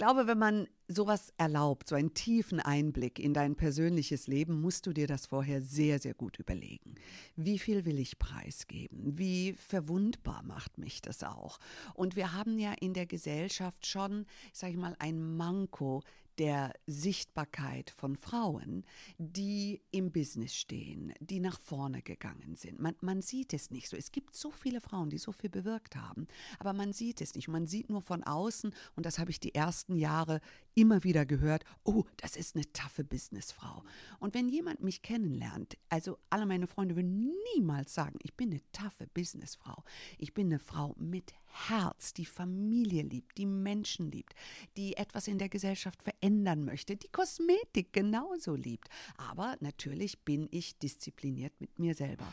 glaube, wenn man sowas erlaubt, so einen tiefen Einblick in dein persönliches Leben, musst du dir das vorher sehr, sehr gut überlegen. Wie viel will ich preisgeben? Wie verwundbar macht mich das auch? Und wir haben ja in der Gesellschaft schon, sag ich mal, ein Manko der Sichtbarkeit von Frauen, die im Business stehen, die nach vorne gegangen sind. Man, man sieht es nicht so. Es gibt so viele Frauen, die so viel bewirkt haben, aber man sieht es nicht. Man sieht nur von außen, und das habe ich die ersten Jahre immer wieder gehört, oh, das ist eine taffe Businessfrau. Und wenn jemand mich kennenlernt, also alle meine Freunde würden niemals sagen, ich bin eine taffe Businessfrau. Ich bin eine Frau mit Herz, die Familie liebt, die Menschen liebt, die etwas in der Gesellschaft verändern möchte, die Kosmetik genauso liebt. Aber natürlich bin ich diszipliniert mit mir selber.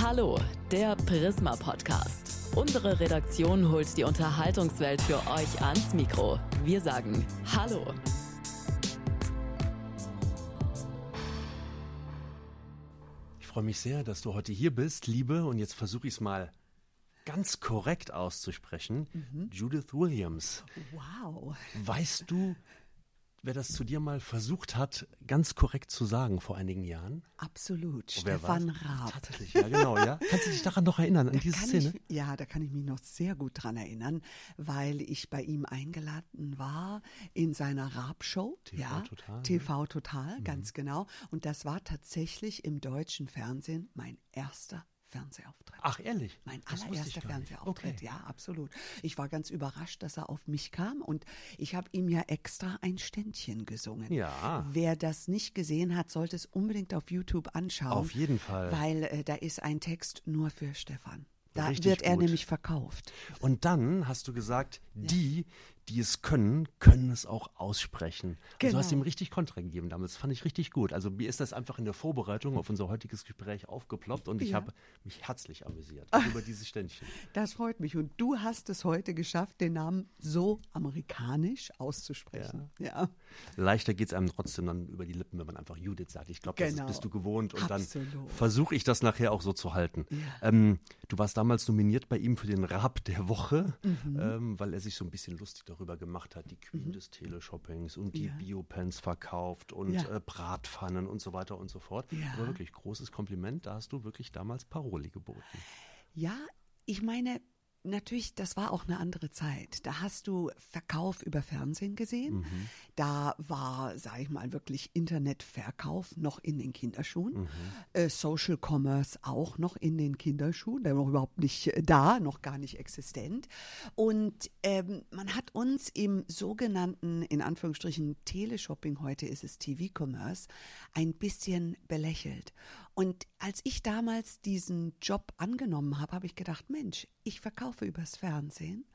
Hallo, der Prisma Podcast. Unsere Redaktion holt die Unterhaltungswelt für euch ans Mikro. Wir sagen Hallo. Ich freue mich sehr, dass du heute hier bist, Liebe. Und jetzt versuche ich es mal ganz korrekt auszusprechen. Judith Williams. Wow. Weißt du, wer das zu dir mal versucht hat, ganz korrekt zu sagen vor einigen Jahren? Absolut. Stefan? Raab. Tatsächlich, ja, genau, ja. Kannst du dich daran noch erinnern, an diese Kann Szene? Ich, ja, da kann ich mich noch sehr gut dran erinnern, weil ich bei ihm eingeladen war in seiner Raab-Show. TV ja, Total, TV Total, ganz genau. Und das war tatsächlich im deutschen Fernsehen mein erster Fernsehauftritt. Ach, ehrlich? Mein Das allererster. Fernsehauftritt, Okay. ja, absolut. Ich war ganz überrascht, dass er auf mich kam und ich habe ihm ja extra ein Ständchen gesungen. Ja. Wer das nicht gesehen hat, sollte es unbedingt auf YouTube anschauen. Auf jeden Fall. Weil äh, da ist ein Text nur für Stefan. Da Richtig wird er gut. nämlich verkauft. Und dann hast du gesagt, die, die es können, können es auch aussprechen. Also Genau. du hast ihm richtig Kontra gegeben damals. Das fand ich richtig gut. Also mir ist das einfach in der Vorbereitung auf unser heutiges Gespräch aufgeploppt und ich Ja. habe mich herzlich amüsiert über dieses Ständchen. Das freut mich. Und du hast es heute geschafft, den Namen so amerikanisch auszusprechen. Ja. Leichter geht es einem trotzdem dann über die Lippen, wenn man einfach Judith sagt. Ich glaube, Genau. das bist du gewohnt und Absolut. dann versuche ich das nachher auch so zu halten. Ähm, du warst damals nominiert bei ihm für den Rap der Woche, Mhm. ähm, weil er sich so ein bisschen lustig darüber gemacht hat, die Queen des Teleshoppings und die Ja. Biopens verkauft und Ja. äh, Bratpfannen und so weiter und so fort. Ja. Aber wirklich großes Kompliment, da hast du wirklich damals Paroli geboten. Ja, ich meine, natürlich, das war auch eine andere Zeit. Da hast du Verkauf über Fernsehen gesehen. Da war, sag ich mal, wirklich Internetverkauf noch in den Kinderschuhen. Äh, Social Commerce auch noch in den Kinderschuhen. Der war noch überhaupt nicht äh, da, noch gar nicht existent. Und ähm, man hat uns im sogenannten, in Anführungsstrichen, Teleshopping, heute ist es TV-Commerce, ein bisschen belächelt. Und als ich damals diesen Job angenommen habe, habe ich gedacht, Mensch, ich verkaufe übers Fernsehen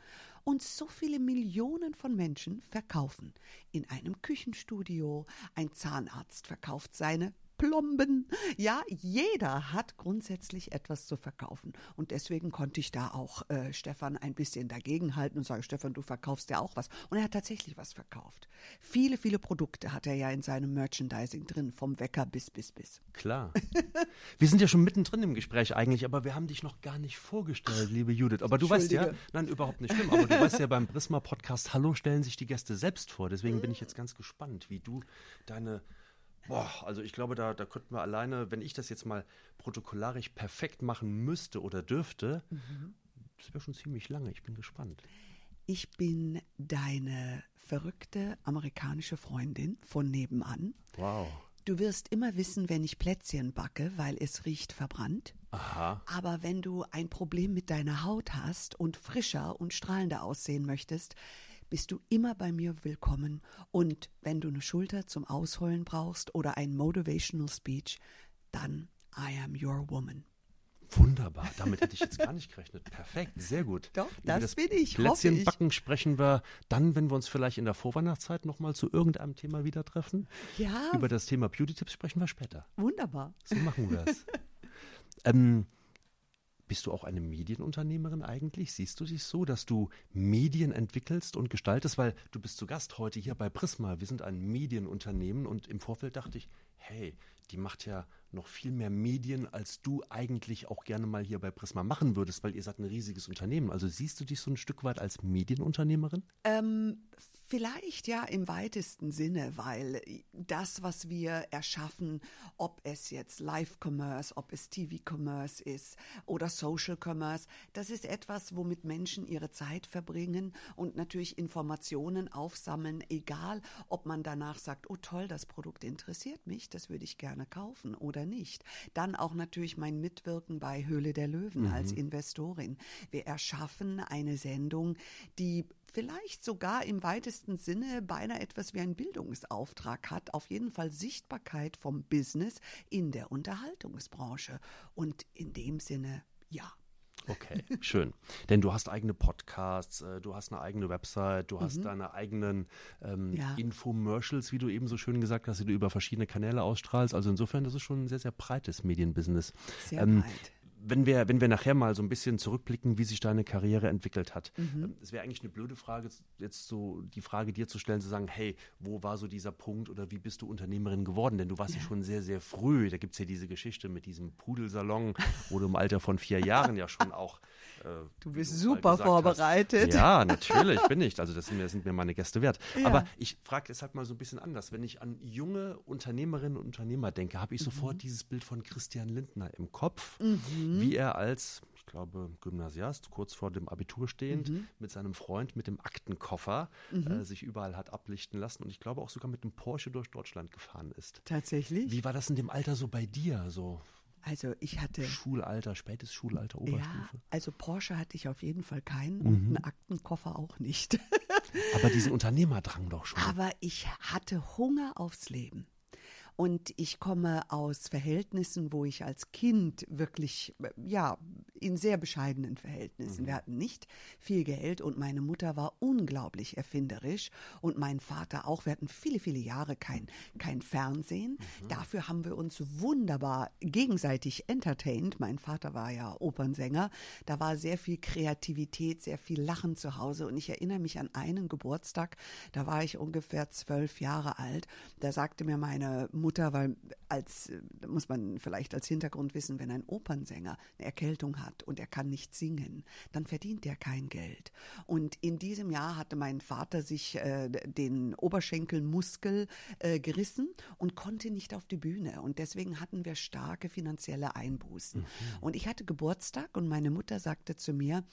und so viele Millionen von Menschen verkaufen. In einem Küchenstudio, ein Zahnarzt verkauft seine Plomben. Ja, jeder hat grundsätzlich etwas zu verkaufen. Und deswegen konnte ich da auch äh, Stefan ein bisschen dagegenhalten und sage, Stefan, du verkaufst ja auch was. Und er hat tatsächlich was verkauft. Viele, viele Produkte hat er ja in seinem Merchandising drin, vom Wecker bis, bis, bis. Klar. wir sind ja schon mittendrin im Gespräch eigentlich, aber wir haben dich noch gar nicht vorgestellt, liebe Judith. Aber du weißt ja, nein, überhaupt nicht schlimm, aber du weißt ja beim Prisma Podcast, hallo, stellen sich die Gäste selbst vor. Deswegen bin ich jetzt ganz gespannt, wie du deine Boah, also ich glaube, da, da könnten wir alleine, wenn ich das jetzt mal protokollarisch perfekt machen müsste oder dürfte, das wäre schon ziemlich lange. Ich bin gespannt. Ich bin deine verrückte amerikanische Freundin von nebenan. Wow. Du wirst immer wissen, wenn ich Plätzchen backe, weil es riecht verbrannt. Aha. Aber wenn du ein Problem mit deiner Haut hast und frischer und strahlender aussehen möchtest, bist du immer bei mir willkommen. Und wenn du eine Schulter zum Ausheulen brauchst oder ein Motivational Speech, dann I am your woman. Wunderbar, damit hätte ich jetzt gar nicht gerechnet. Perfekt, sehr gut. Doch, Über das bin ich, Plätzchen backen sprechen wir dann, wenn wir uns vielleicht in der Vorweihnachtszeit nochmal zu irgendeinem Thema wieder treffen. Ja, Über das Thema Beauty-Tipps sprechen wir später. wunderbar. So machen wir es. ähm, bist du auch eine Medienunternehmerin eigentlich? Siehst du dich so, dass du Medien entwickelst und gestaltest? Weil du bist zu Gast heute hier bei Prisma. Wir sind ein Medienunternehmen und im Vorfeld dachte ich, hey, die macht ja noch viel mehr Medien, als du eigentlich auch gerne mal hier bei Prisma machen würdest, weil ihr seid ein riesiges Unternehmen. Also siehst du dich so ein Stück weit als Medienunternehmerin? Ähm, vielleicht ja im weitesten Sinne, weil das, was wir erschaffen, ob es jetzt Live-Commerce, ob es TV-Commerce ist oder Social-Commerce, das ist etwas, womit Menschen ihre Zeit verbringen und natürlich Informationen aufsammeln, egal ob man danach sagt, oh toll, das Produkt interessiert mich, das würde ich gerne kaufen oder nicht. Dann auch natürlich mein Mitwirken bei Höhle der Löwen als Investorin. Wir erschaffen eine Sendung, die vielleicht sogar im weitesten Sinne beinahe etwas wie ein Bildungsauftrag hat, auf jeden Fall Sichtbarkeit vom Business in der Unterhaltungsbranche. Und in dem Sinne, ja. Okay, schön. Denn du hast eigene Podcasts, äh, du hast eine eigene Website, du hast deine eigenen ähm, Mhm. Ja. Infomercials, wie du eben so schön gesagt hast, die du über verschiedene Kanäle ausstrahlst. Also insofern, das ist schon ein sehr, sehr breites Medienbusiness. Sehr Ähm, breit. Wenn wir, wenn wir nachher mal so ein bisschen zurückblicken, wie sich deine Karriere entwickelt hat. Mhm. ähm, Es wäre eigentlich eine blöde Frage, jetzt so die Frage dir zu stellen, zu sagen, hey, wo war so dieser Punkt oder wie bist du Unternehmerin geworden? Denn du warst ja, schon sehr, sehr früh. Da gibt es ja diese Geschichte mit diesem Pudelsalon, wo du im Alter von vier Jahren ja schon auch. Äh, Du bist super vorbereitet. Hast, ja, natürlich bin ich. Also das sind mir, sind mir meine Gäste wert. Ja. Aber ich frage deshalb mal so ein bisschen anders. Wenn ich an junge Unternehmerinnen und Unternehmer denke, habe ich Mhm. sofort dieses Bild von Christian Lindner im Kopf, wie er als, ich glaube, Gymnasiast, kurz vor dem Abitur stehend, Mhm. mit seinem Freund mit dem Aktenkoffer äh, sich überall hat ablichten lassen und ich glaube auch sogar mit dem Porsche durch Deutschland gefahren ist. Tatsächlich. Wie war das in dem Alter so bei dir? So Also ich hatte. Schulalter, spätes Schulalter, Ja, Oberstufe. also Porsche hatte ich auf jeden Fall keinen Mhm. und einen Aktenkoffer auch nicht. Aber diesen Unternehmerdrang doch schon. Aber ich hatte Hunger aufs Leben. Und ich komme aus Verhältnissen, wo ich als Kind wirklich, ja, in sehr bescheidenen Verhältnissen. Wir hatten nicht viel Geld und meine Mutter war unglaublich erfinderisch und mein Vater auch. Wir hatten viele, viele Jahre kein, kein Fernsehen. Dafür haben wir uns wunderbar gegenseitig entertained. Mein Vater war ja Opernsänger. Da war sehr viel Kreativität, sehr viel Lachen zu Hause. Und ich erinnere mich an einen Geburtstag, da war ich ungefähr zwölf Jahre alt. Da sagte mir meine Mutter, weil als, äh, muss man vielleicht als Hintergrund wissen, wenn ein Opernsänger eine Erkältung hat und er kann nicht singen, dann verdient er kein Geld. Und in diesem Jahr hatte mein Vater sich äh, den Oberschenkelmuskel äh, gerissen und konnte nicht auf die Bühne. Und deswegen hatten wir starke finanzielle Einbußen. Und ich hatte Geburtstag und meine Mutter sagte zu mir,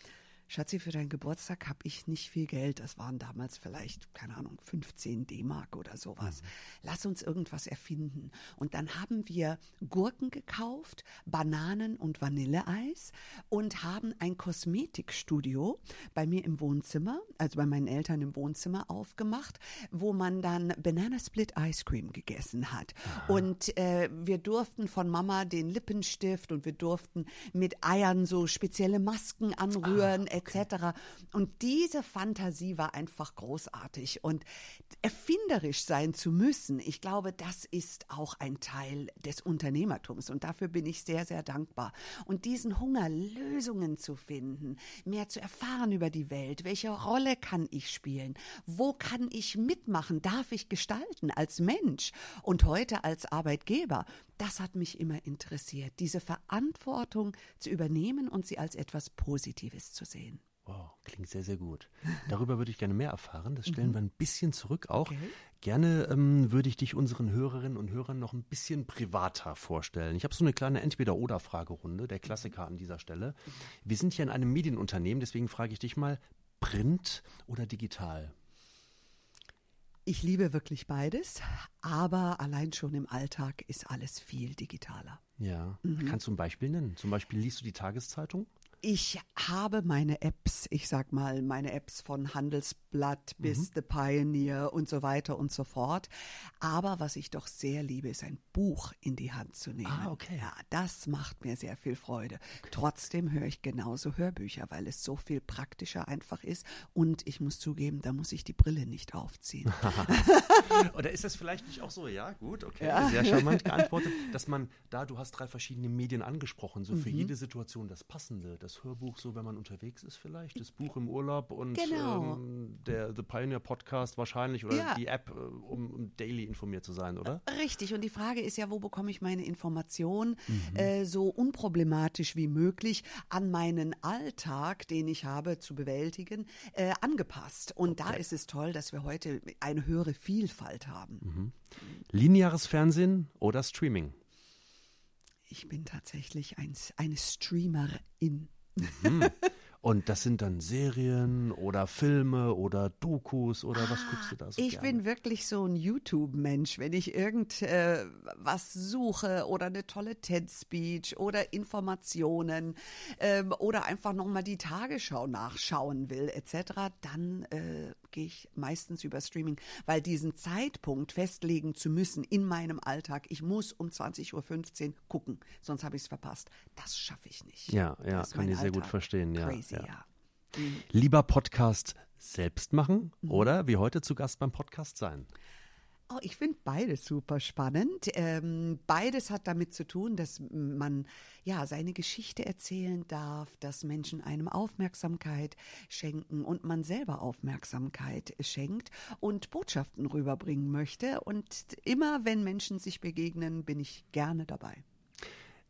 Schatzi, für deinen Geburtstag habe ich nicht viel Geld. Das waren damals vielleicht, keine Ahnung, 15 D-Mark oder sowas. Lass uns irgendwas erfinden. Und dann haben wir Gurken gekauft, Bananen und Vanilleeis und haben ein Kosmetikstudio bei mir im Wohnzimmer, also bei meinen Eltern im Wohnzimmer aufgemacht, wo man dann Banana Split Ice Cream gegessen hat. Und äh, wir durften von Mama den Lippenstift und wir durften mit Eiern so spezielle Masken anrühren, etc. Und diese Fantasie war einfach großartig. Und erfinderisch sein zu müssen, ich glaube, das ist auch ein Teil des Unternehmertums. Und dafür bin ich sehr, sehr dankbar. Und diesen Hunger, Lösungen zu finden, mehr zu erfahren über die Welt, welche Rolle kann ich spielen, wo kann ich mitmachen, darf ich gestalten als Mensch und heute als Arbeitgeber, das hat mich immer interessiert, diese Verantwortung zu übernehmen und sie als etwas Positives zu sehen. Wow, klingt sehr, sehr gut. Darüber würde ich gerne mehr erfahren. Das stellen wir ein bisschen zurück auch. Mhm. Okay. Gerne ähm, würde ich dich unseren Hörerinnen und Hörern noch ein bisschen privater vorstellen. Ich habe so eine kleine Entweder-Oder-Fragerunde, der Klassiker an dieser Stelle. Wir sind hier in einem Medienunternehmen, deswegen frage ich dich mal, Print oder digital? Ich liebe wirklich beides, aber allein schon im Alltag ist alles viel digitaler. Ja. Mhm. Kannst du ein Beispiel nennen? Zum Beispiel liest du die Tageszeitung? Ich habe meine Apps, ich sag mal, meine Apps von Handels Blood bis Mhm. The Pioneer und so weiter und so fort. Aber was ich doch sehr liebe, ist ein Buch in die Hand zu nehmen. Ah, okay. Ja, das macht mir sehr viel Freude. Trotzdem höre ich genauso Hörbücher, weil es so viel praktischer einfach ist. Und ich muss zugeben, da muss ich die Brille nicht aufziehen. Oder ist das vielleicht nicht auch so? Ja, gut, okay. Sehr charmant geantwortet, dass man da, du hast drei verschiedene Medien angesprochen, so Mhm. für jede Situation das Passende. Das Hörbuch, so wenn man unterwegs ist, vielleicht, das Buch im Urlaub und Genau. ähm, der The Pioneer Podcast wahrscheinlich oder Ja. die App, äh, um, um daily informiert zu sein, oder? Richtig, und die Frage ist ja, wo bekomme ich meine Informationen Mhm. äh, so unproblematisch wie möglich an meinen Alltag, den ich habe zu bewältigen, äh, angepasst. Und da ist es toll, dass wir heute eine höhere Vielfalt haben. Mhm. Lineares Fernsehen oder Streaming? Ich bin tatsächlich ein, eine Streamerin. Und das sind dann Serien oder Filme oder Dokus oder was guckst du da so Ich gerne? bin wirklich so ein YouTube-Mensch. Wenn ich irgend äh, was suche oder eine tolle TED-Speech oder Informationen ähm, oder einfach nochmal die Tagesschau nachschauen will etc., dann äh, gehe ich meistens über Streaming, weil diesen Zeitpunkt festlegen zu müssen in meinem Alltag, ich muss um 20.15 Uhr gucken, sonst habe ich es verpasst. Das schaffe ich nicht. Ja, ja, kann ich sehr gut Alltag. verstehen, ja, Crazy, ja. ja. Lieber Podcast selbst machen Mhm. oder wie heute zu Gast beim Podcast sein? Oh, ich finde beides super spannend. Ähm, beides hat damit zu tun, dass man ja seine Geschichte erzählen darf, dass Menschen einem Aufmerksamkeit schenken und man selber Aufmerksamkeit schenkt und Botschaften rüberbringen möchte. Und immer wenn Menschen sich begegnen, bin ich gerne dabei.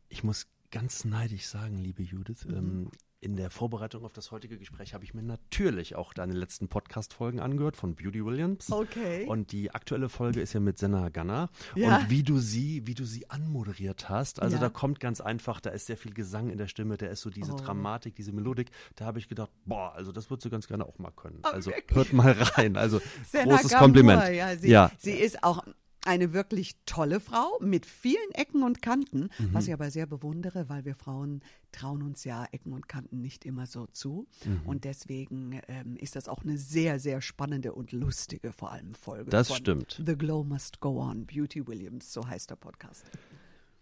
Ich muss ganz neidisch sagen, liebe Judith, Mhm. ähm, in der Vorbereitung auf das heutige Gespräch habe ich mir natürlich auch deine letzten Podcast-Folgen angehört von Beauty Williams. Okay. Und die aktuelle Folge ist ja mit Senna Gunner. Ja. Und wie du sie, wie du sie anmoderiert hast, also Ja. da kommt ganz einfach, da ist sehr viel Gesang in der Stimme, da ist so diese Oh. Dramatik, diese Melodik. Da habe ich gedacht, boah, also das würdest du ganz gerne auch mal können. Oh, also wirklich? hört mal rein. Also Senna großes Gamur, Kompliment. Ja, sie, ja. sie ist auch eine wirklich tolle Frau mit vielen Ecken und Kanten, Mhm. was ich aber sehr bewundere, weil wir Frauen trauen uns ja Ecken und Kanten nicht immer so zu. Mhm. Und deswegen ähm, ist das auch eine sehr, sehr spannende und lustige vor allem Folge. Das von stimmt. The Glow Must Go On, Beauty Williams, so heißt der Podcast.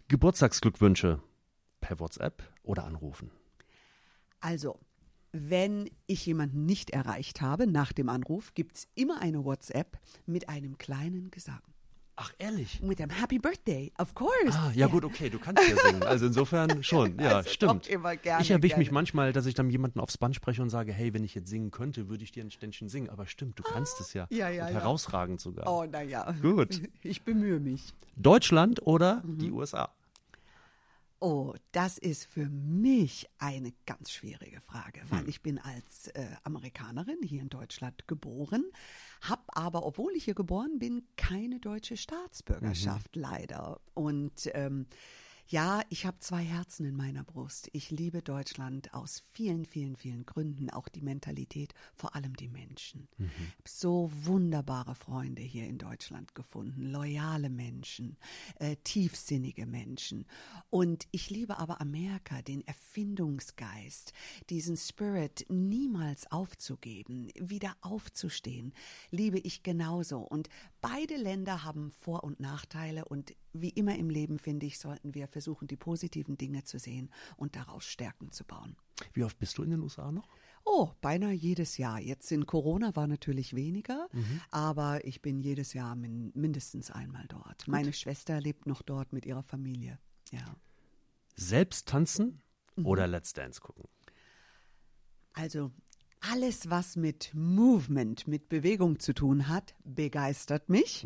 Geburtstagsglückwünsche per WhatsApp oder anrufen. Also, wenn ich jemanden nicht erreicht habe nach dem Anruf, gibt es immer eine WhatsApp mit einem kleinen Gesang. Ach, ehrlich? Mit einem Happy Birthday, of course. Ah, ja gut, okay, du kannst ja singen. Also insofern schon, ja, Also stimmt. gerne, ich erwische mich manchmal, dass ich dann jemanden aufs Band spreche und sage, hey, wenn ich jetzt singen könnte, würde ich dir ein Ständchen singen. Aber stimmt, du kannst es ja. ja, ja, und ja. herausragend sogar. Oh, naja. Gut. Ich bemühe mich. Deutschland oder Mhm. die USA? Oh, das ist für mich eine ganz schwierige Frage, weil ich bin als äh, Amerikanerin hier in Deutschland geboren, habe aber, obwohl ich hier geboren bin, keine deutsche Staatsbürgerschaft leider. Und ähm, ja, ich habe zwei Herzen in meiner Brust. Ich liebe Deutschland aus vielen, vielen, vielen Gründen, auch die Mentalität, vor allem die Menschen. Hab so wunderbare Freunde hier in Deutschland gefunden, loyale Menschen, äh, tiefsinnige Menschen. Und ich liebe aber Amerika, den Erfindungsgeist, diesen Spirit niemals aufzugeben, wieder aufzustehen, liebe ich genauso. Und beide Länder haben Vor- und Nachteile und wie immer im Leben, finde ich, sollten wir versuchen, die positiven Dinge zu sehen und daraus Stärken zu bauen. Wie oft bist du in den USA noch? Oh, beinahe jedes Jahr. Jetzt in Corona war natürlich weniger, aber ich bin jedes Jahr min mindestens einmal dort. Meine Schwester lebt noch dort mit ihrer Familie. Ja. Selbst tanzen Mhm. oder Let's Dance gucken? Also alles, was mit Movement, mit Bewegung zu tun hat, begeistert mich.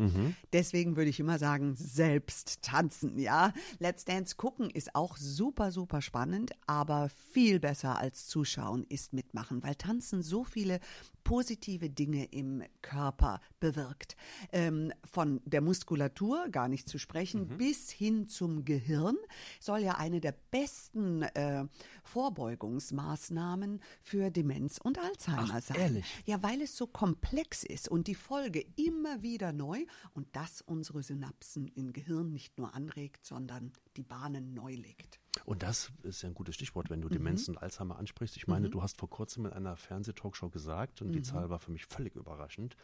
Deswegen würde ich immer sagen, selbst tanzen, ja. Let's Dance gucken ist auch super, super spannend, aber viel besser als zuschauen ist mitmachen, weil tanzen so viele positive Dinge im Körper bewirkt. Ähm, von der Muskulatur, gar nicht zu sprechen, bis hin zum Gehirn soll ja eine der besten äh, Vorbeugungsmaßnahmen für Demenz und Alzheimer Ach, sein. ehrlich? Ja, weil es so komplex ist und die Folge immer wieder neu und das unsere Synapsen im Gehirn nicht nur anregt, sondern die Bahnen neu legt. Und das ist ja ein gutes Stichwort, wenn du Mhm. Demenz und Alzheimer ansprichst. Ich meine, du hast vor kurzem in einer Fernsehtalkshow gesagt, und die Mhm. Zahl war für mich völlig überraschend,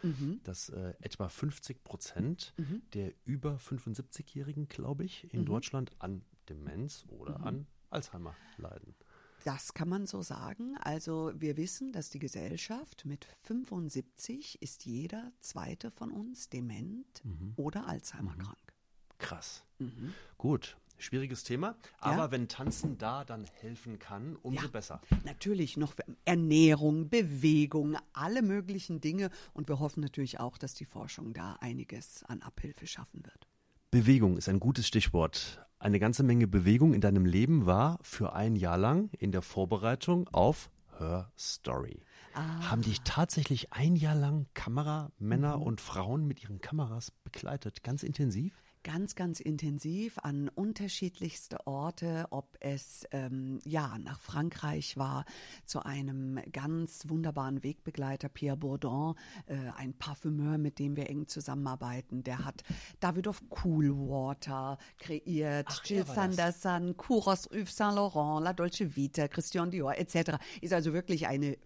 dass äh, etwa 50 Prozent Mhm. der über 75-Jährigen, glaube ich, in Deutschland an Demenz oder Mhm. an Alzheimer leiden. Das kann man so sagen. Also wir wissen, dass die Gesellschaft mit 75 ist jeder zweite von uns dement Mhm. oder Alzheimer krank. Krass. Mhm. Gut, schwieriges Thema. Aber wenn Tanzen da dann helfen kann, umso Ja. besser. Natürlich noch Ernährung, Bewegung, alle möglichen Dinge. Und wir hoffen natürlich auch, dass die Forschung da einiges an Abhilfe schaffen wird. Bewegung ist ein gutes Stichwort. Eine ganze Menge Bewegung in deinem Leben war für ein Jahr lang in der Vorbereitung auf Her Story. Ah. Haben dich tatsächlich ein Jahr lang Kameramänner Mhm. und Frauen mit ihren Kameras begleitet? Ganz intensiv? Ganz, ganz intensiv an unterschiedlichste Orte, ob es ähm, ja nach Frankreich war, zu einem ganz wunderbaren Wegbegleiter, Pierre Bourdon, äh, ein Parfümeur, mit dem wir eng zusammenarbeiten. Der hat Davidoff Coolwater kreiert, Ach, Jill er. Sanderson, Kouros Yves Saint Laurent, La Dolce Vita, Christian Dior etc. Ist also wirklich eine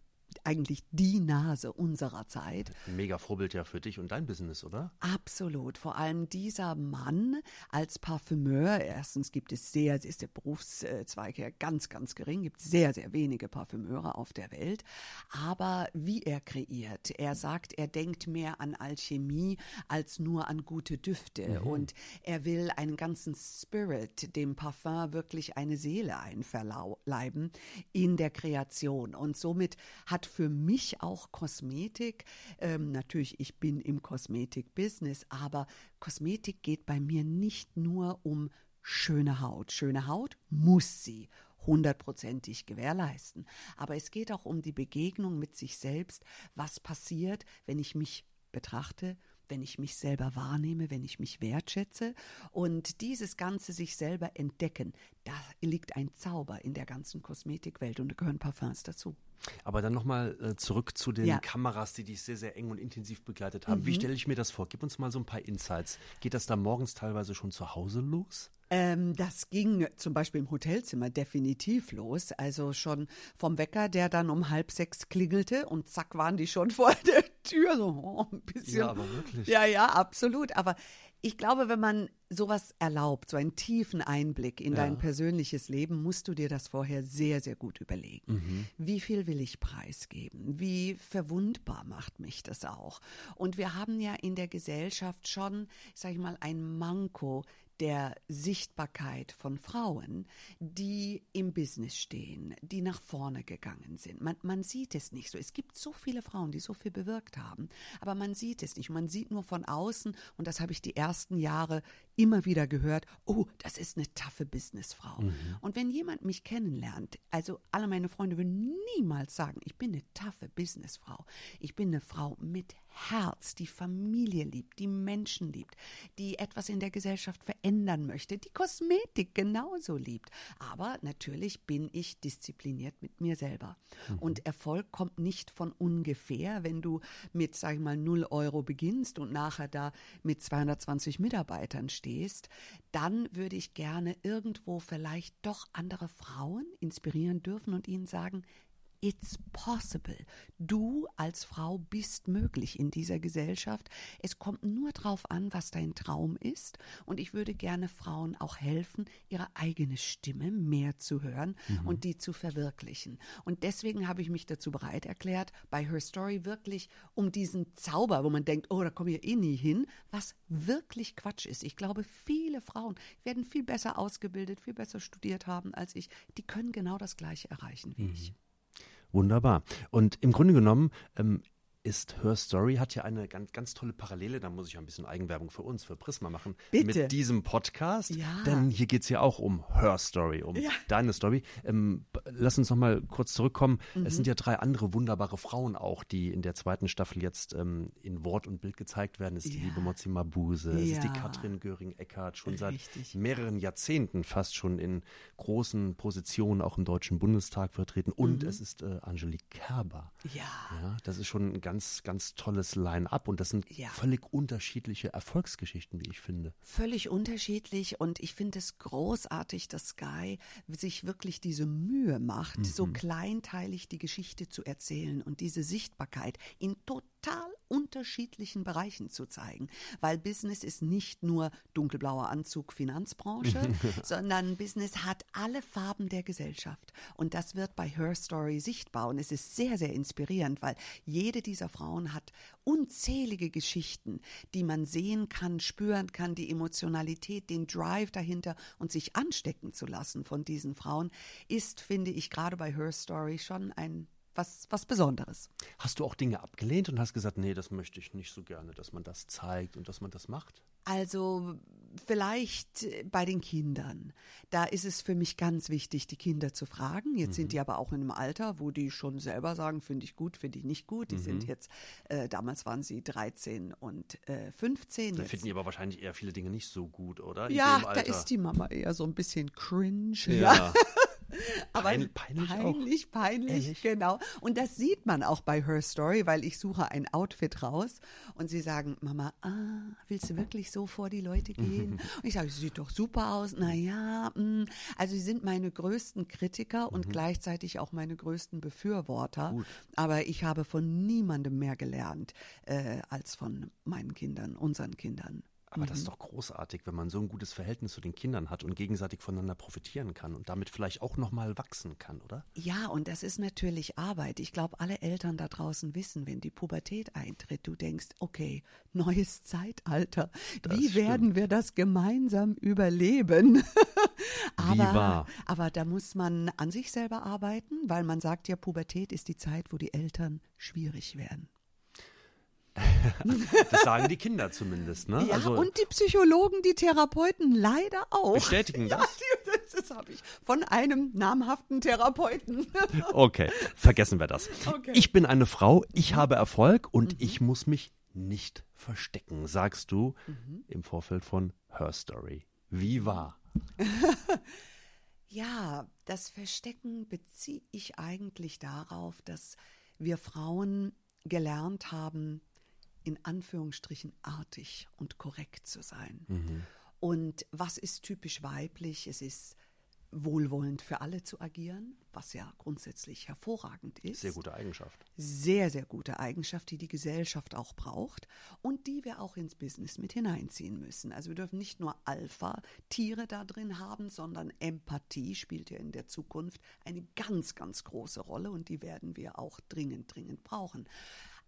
eigentlich die Nase unserer Zeit. Ein mega Vorbild ja für dich und dein Business, oder? Absolut. Vor allem dieser Mann als Parfümeur. Erstens gibt es sehr, ist der Berufszweig ja ganz, ganz gering, gibt sehr, sehr wenige Parfümeure auf der Welt. Aber wie er kreiert, er sagt, er denkt mehr an Alchemie als nur an gute Düfte. Und er will einen ganzen Spirit, dem Parfum wirklich eine Seele einverleiben in der Kreation. Und somit hat für mich auch Kosmetik, ähm, natürlich, ich bin im Kosmetik-Business, aber Kosmetik geht bei mir nicht nur um schöne Haut. Schöne Haut muss sie hundertprozentig gewährleisten. Aber es geht auch um die Begegnung mit sich selbst. Was passiert, wenn ich mich betrachte, wenn ich mich selber wahrnehme, wenn ich mich wertschätze und dieses Ganze sich selber entdecken, da liegt ein Zauber in der ganzen Kosmetikwelt und da gehören Parfums dazu. Aber dann nochmal äh, zurück zu den Ja. Mhm. Kameras, die dich sehr, sehr eng und intensiv begleitet haben. Wie stelle ich mir das vor? Gib uns mal so ein paar Insights. Geht das da morgens teilweise schon zu Hause los? Ähm, das ging zum Beispiel im Hotelzimmer definitiv los. Also schon vom Wecker, der dann um halb sechs klingelte und zack waren die schon vor der Tür. So oh, ein bisschen. Ja, aber wirklich. Ja, ja, absolut. Aber ich glaube, wenn man sowas erlaubt, so einen tiefen Einblick in dein persönliches Leben, musst du dir das vorher sehr, sehr gut überlegen. Wie viel will ich preisgeben? Wie verwundbar macht mich das auch? Und wir haben ja in der Gesellschaft schon, sag ich mal, ein Manko der Sichtbarkeit von Frauen, die im Business stehen, die nach vorne gegangen sind. Man, man sieht es nicht so. Es gibt so viele Frauen, die so viel bewirkt haben, aber man sieht es nicht. Man sieht nur von außen, und das habe ich die ersten Jahre immer wieder gehört, oh, das ist eine taffe Businessfrau. Und wenn jemand mich kennenlernt, also alle meine Freunde würden niemals sagen, ich bin eine taffe Businessfrau. Ich bin eine Frau mit Herz, die Familie liebt, die Menschen liebt, die etwas in der Gesellschaft verändern möchte, die Kosmetik genauso liebt. Aber natürlich bin ich diszipliniert mit mir selber. Und Erfolg kommt nicht von ungefähr, wenn du mit, sag ich mal, 0 Euro beginnst und nachher da mit 220 Mitarbeitern stehst, dann würde ich gerne irgendwo vielleicht doch andere Frauen inspirieren dürfen und ihnen sagen, It's possible. Du als Frau bist möglich in dieser Gesellschaft. Es kommt nur darauf an, was dein Traum ist. Und ich würde gerne Frauen auch helfen, ihre eigene Stimme mehr zu hören und die zu verwirklichen. Und deswegen habe ich mich dazu bereit erklärt, bei Her Story wirklich um diesen Zauber, wo man denkt, oh, da komme ich eh nie hin, was wirklich Quatsch ist. Ich glaube, viele Frauen werden viel besser ausgebildet, viel besser studiert haben als ich. Die können genau das Gleiche erreichen wie ich. Wunderbar. Und im Grunde genommen ähm, ist Her Story hat ja eine ganz, ganz tolle Parallele, da muss ich ein bisschen Eigenwerbung für uns, für Prisma machen, Bitte. mit diesem Podcast. Ja. Denn hier geht es ja auch um Her Story, um Ja. deine Story. Ähm, lass uns noch mal kurz zurückkommen. Mhm. Es sind ja drei andere wunderbare Frauen auch, die in der zweiten Staffel jetzt ähm, in Wort und Bild gezeigt werden. Es ist die Ja. liebe Mozi Mabuse, es ist die. Katrin Göring-Eckardt, schon seit Richtig. mehreren Jahrzehnten fast schon in großen Positionen auch im Deutschen Bundestag vertreten. Und Mhm. es ist äh, Angelique Kerber. Ja. Ja, das ist schon ein ganz ganz, ganz tolles Line-up und das sind Ja. völlig unterschiedliche Erfolgsgeschichten, wie ich finde. Völlig unterschiedlich und ich finde es großartig, dass Sky sich wirklich diese Mühe macht, so kleinteilig die Geschichte zu erzählen und diese Sichtbarkeit in total unterschiedlichen Bereichen zu zeigen. Weil Business ist nicht nur dunkelblauer Anzug, Finanzbranche, sondern Business hat alle Farben der Gesellschaft. Und das wird bei Her Story sichtbar und es ist sehr, sehr inspirierend, weil jede dieser Frauen hat unzählige Geschichten, die man sehen kann, spüren kann, die Emotionalität, den Drive dahinter und sich anstecken zu lassen von diesen Frauen, ist, finde ich, gerade bei Her Story schon ein was, was Besonderes. Hast du auch Dinge abgelehnt und hast gesagt, nee, das möchte ich nicht so gerne, dass man das zeigt und dass man das macht? Also vielleicht bei den Kindern. Da ist es für mich ganz wichtig, die Kinder zu fragen. Jetzt sind die aber auch in einem Alter, wo die schon selber sagen, finde ich gut, finde ich nicht gut. Die sind jetzt, äh, damals waren sie 13 und äh, 15. Da finden die aber wahrscheinlich eher viele Dinge nicht so gut, oder? In ja, da ist die Mama eher so ein bisschen cringe. Ja. Aber Pein- peinlich auch? peinlich, peinlich, Ehrlich? genau. Und das sieht man auch bei Her Story, weil ich suche ein Outfit raus und sie sagen, Mama, ah, willst du wirklich so vor die Leute gehen? und ich sage, sie sieht doch super aus. Naja, also sie sind meine größten Kritiker Mhm. und gleichzeitig auch meine größten Befürworter. Aber ich habe von niemandem mehr gelernt äh, als von meinen Kindern, unseren Kindern. Aber das ist doch großartig, wenn man so ein gutes Verhältnis zu den Kindern hat und gegenseitig voneinander profitieren kann und damit vielleicht auch nochmal wachsen kann, oder? Ja, und das ist natürlich Arbeit. Ich glaube, alle Eltern da draußen wissen, wenn die Pubertät eintritt, du denkst, okay, neues Zeitalter. Wie stimmt. werden wir das gemeinsam überleben? aber, aber da muss man an sich selber arbeiten, weil man sagt ja, Pubertät ist die Zeit, wo die Eltern schwierig werden. Das sagen die Kinder zumindest, ne? Ja, also und die Psychologen, die Therapeuten leider auch. bestätigen Ja, das? die- das habe ich von einem namhaften Therapeuten. Okay, vergessen wir das. Okay. Ich bin eine Frau, ich habe Erfolg und ich muss mich nicht verstecken, sagst du im Vorfeld von Her Story. Wie wahr? Ja, das Verstecken beziehe ich eigentlich darauf, dass wir Frauen gelernt haben, in Anführungsstrichen artig und korrekt zu sein. Und was ist typisch weiblich? Es ist wohlwollend für alle zu agieren, was ja grundsätzlich hervorragend ist Sehr gute Eigenschaft. sehr, sehr gute Eigenschaft, die die Gesellschaft auch braucht und die wir auch ins Business mit hineinziehen müssen. Also wir dürfen nicht nur Alpha-Tiere da drin haben, sondern Empathie spielt ja in der Zukunft eine ganz, ganz große Rolle und die werden wir auch dringend, dringend brauchen.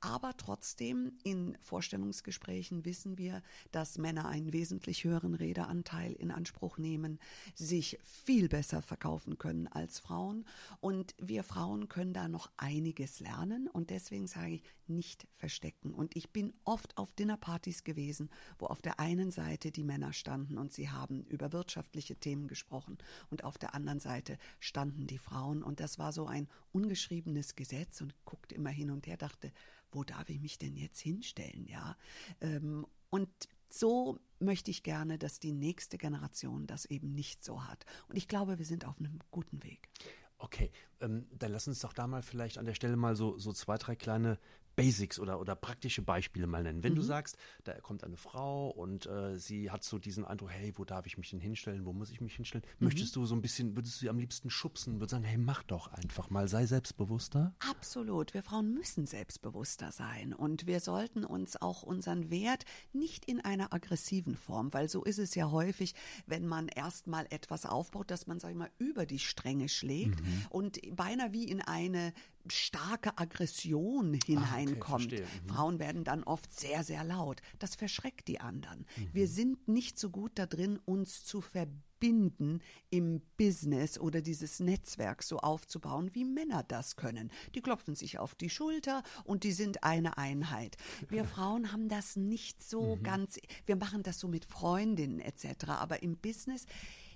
Aber trotzdem, in Vorstellungsgesprächen wissen wir, dass Männer einen wesentlich höheren Redeanteil in Anspruch nehmen, sich viel besser verkaufen können als Frauen. Und wir Frauen können da noch einiges lernen. Und deswegen sage ich, nicht verstecken. Und ich bin oft auf Dinnerpartys gewesen, wo auf der einen Seite die Männer standen und sie haben über wirtschaftliche Themen gesprochen. Und auf der anderen Seite standen die Frauen. Und das war so ein ungeschriebenes Gesetz und guckte immer hin und her, dachte, wo darf ich mich denn jetzt hinstellen, ja? Ähm, und so möchte ich gerne, dass die nächste Generation das eben nicht so hat. Und ich glaube, wir sind auf einem guten Weg. Okay, ähm, dann lass uns doch da mal vielleicht an der Stelle mal so, so zwei, drei kleine Basics oder, oder praktische Beispiele mal nennen. Wenn du sagst, da kommt eine Frau und äh, sie hat so diesen Eindruck, hey, wo darf ich mich denn hinstellen, wo muss ich mich hinstellen? Möchtest du so ein bisschen, würdest du sie am liebsten schubsen, würdest sagen, hey, mach doch einfach mal, sei selbstbewusster? Absolut. Wir Frauen müssen selbstbewusster sein und wir sollten uns auch unseren Wert nicht in einer aggressiven Form, weil so ist es ja häufig, wenn man erstmal etwas aufbaut, dass man, sag ich mal, über die Stränge schlägt und beinahe wie in eine starke Aggression hineinkommt. verstehe. Mhm. Frauen werden dann oft sehr, sehr laut. Das verschreckt die anderen. Wir sind nicht so gut da drin, uns zu verbinden im Business oder dieses Netzwerk so aufzubauen, wie Männer das können. Die klopfen sich auf die Schulter und die sind eine Einheit. Wir Frauen haben das nicht so ganz, wir machen das so mit Freundinnen etc., aber im Business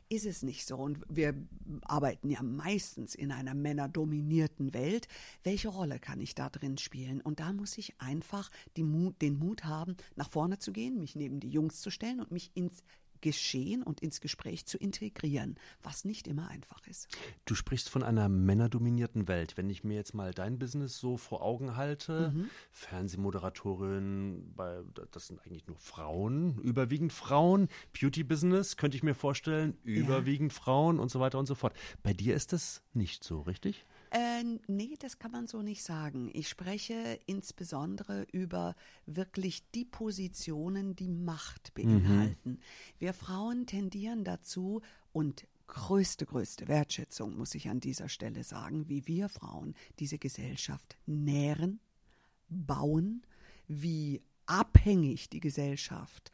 ist es nicht so. Und wir arbeiten ja meistens in einer männerdominierten Welt. Welche Rolle kann ich da drin spielen? Und da muss ich einfach Mut, den Mut haben, nach vorne zu gehen, mich neben die Jungs zu stellen und mich ins Geschehen und ins Gespräch zu integrieren, was nicht immer einfach ist. Du sprichst von einer männerdominierten Welt. Wenn ich mir jetzt mal dein Business so vor Augen halte, mhm. Fernsehmoderatorin, bei, das sind eigentlich nur Frauen, überwiegend Frauen, Beauty-Business könnte ich mir vorstellen, überwiegend ja. Frauen und so weiter und so fort. Bei dir ist das nicht so, richtig? Äh, nee, das kann man so nicht sagen. Ich spreche insbesondere über wirklich die Positionen, die Macht beinhalten. Mhm. Wir Frauen tendieren dazu und größte, größte Wertschätzung, muss ich an dieser Stelle sagen, wie wir Frauen diese Gesellschaft nähren, bauen, wie abhängig die Gesellschaft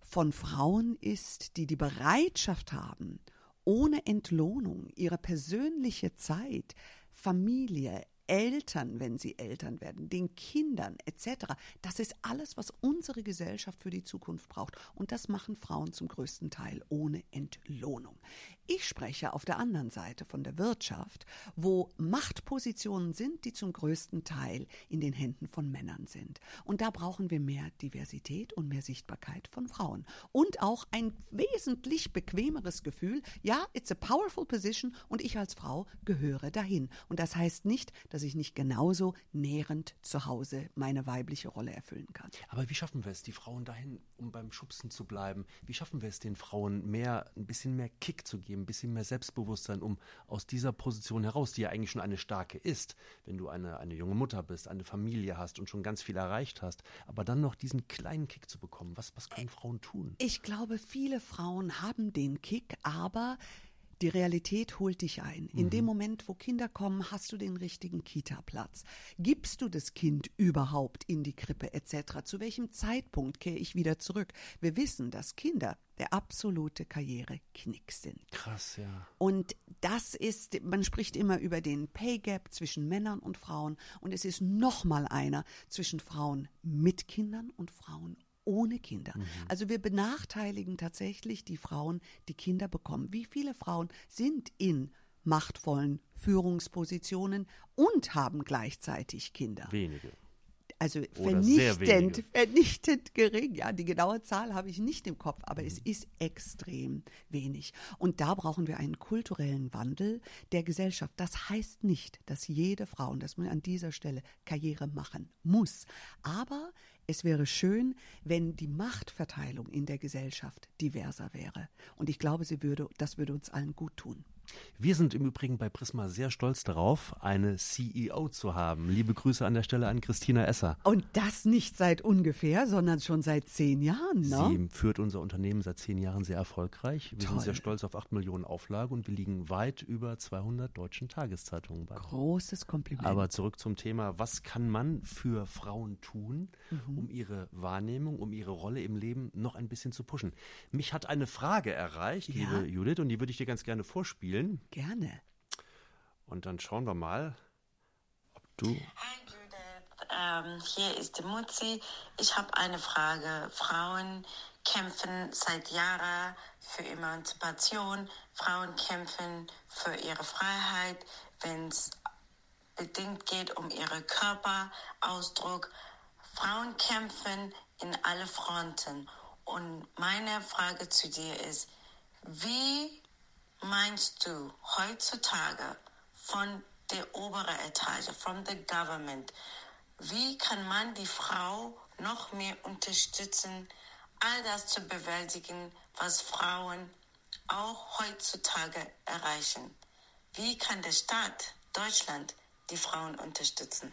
von Frauen ist, die die Bereitschaft haben, ohne Entlohnung ihre persönliche Zeit Familie, Eltern, wenn sie Eltern werden, den Kindern etc. Das ist alles, was unsere Gesellschaft für die Zukunft braucht. Und das machen Frauen zum größten Teil ohne Entlohnung. Ich spreche auf der anderen Seite von der Wirtschaft, wo Machtpositionen sind, die zum größten Teil in den Händen von Männern sind. Und da brauchen wir mehr Diversität und mehr Sichtbarkeit von Frauen. Und auch ein wesentlich bequemeres Gefühl, ja, it's a powerful position und ich als Frau gehöre dahin. Und das heißt nicht, dass ich nicht genauso nährend zu Hause meine weibliche Rolle erfüllen kann. Aber wie schaffen wir es, die Frauen dahin, um beim Schubsen zu bleiben? Wie schaffen wir es, den Frauen mehr, ein bisschen mehr Kick zu geben? Geben, ein bisschen mehr Selbstbewusstsein, um aus dieser Position heraus, die ja eigentlich schon eine starke ist, wenn du eine, eine junge Mutter bist, eine Familie hast und schon ganz viel erreicht hast, aber dann noch diesen kleinen Kick zu bekommen. Was, was können Frauen tun? Ich glaube, viele Frauen haben den Kick, aber die Realität holt dich ein. In mhm. dem Moment, wo Kinder kommen, hast du den richtigen Kita-Platz. Gibst du das Kind überhaupt in die Krippe etc.? Zu welchem Zeitpunkt kehre ich wieder zurück? Wir wissen, dass Kinder der absolute Karriereknick sind. Krass, ja. Und das ist, man spricht immer über den Pay Gap zwischen Männern und Frauen und es ist noch mal einer zwischen Frauen mit Kindern und Frauen ohne Kinder. Mhm. Also wir benachteiligen tatsächlich die Frauen, die Kinder bekommen. Wie viele Frauen sind in machtvollen Führungspositionen und haben gleichzeitig Kinder? Wenige. Also vernichtend, vernichtend gering. Ja, die genaue Zahl habe ich nicht im Kopf, aber mhm. es ist extrem wenig. Und da brauchen wir einen kulturellen Wandel der Gesellschaft. Das heißt nicht, dass jede Frau, und dass man an dieser Stelle Karriere machen muss. Aber es wäre schön, wenn die Machtverteilung in der Gesellschaft diverser wäre. Und ich glaube, sie würde, das würde uns allen gut tun. Wir sind im Übrigen bei Prisma sehr stolz darauf, eine CEO zu haben. Liebe Grüße an der Stelle an Christina Esser. Und das nicht seit ungefähr, sondern schon seit zehn Jahren. Ne? Sie führt unser Unternehmen seit zehn Jahren sehr erfolgreich. Wir Toll. sind sehr stolz auf acht Millionen Auflage und wir liegen weit über 200 deutschen Tageszeitungen bei. Großes Kompliment. Aber zurück zum Thema, was kann man für Frauen tun, mhm. um ihre Wahrnehmung, um ihre Rolle im Leben noch ein bisschen zu pushen? Mich hat eine Frage erreicht, ja. liebe Judith, und die würde ich dir ganz gerne vorspielen spielen? Gerne. Und dann schauen wir mal, ob du. Hi Judith, ähm, hier ist die Mutzi. Ich habe eine Frage. Frauen kämpfen seit Jahren für Emanzipation. Frauen kämpfen für ihre Freiheit, wenn es bedingt geht um ihren Körperausdruck. Frauen kämpfen in alle Fronten. Und meine Frage zu dir ist, wie meinst du heutzutage von der oberen Etage, von der Government, wie kann man die Frau noch mehr unterstützen, all das zu bewältigen, was Frauen auch heutzutage erreichen? Wie kann der Staat Deutschland die Frauen unterstützen?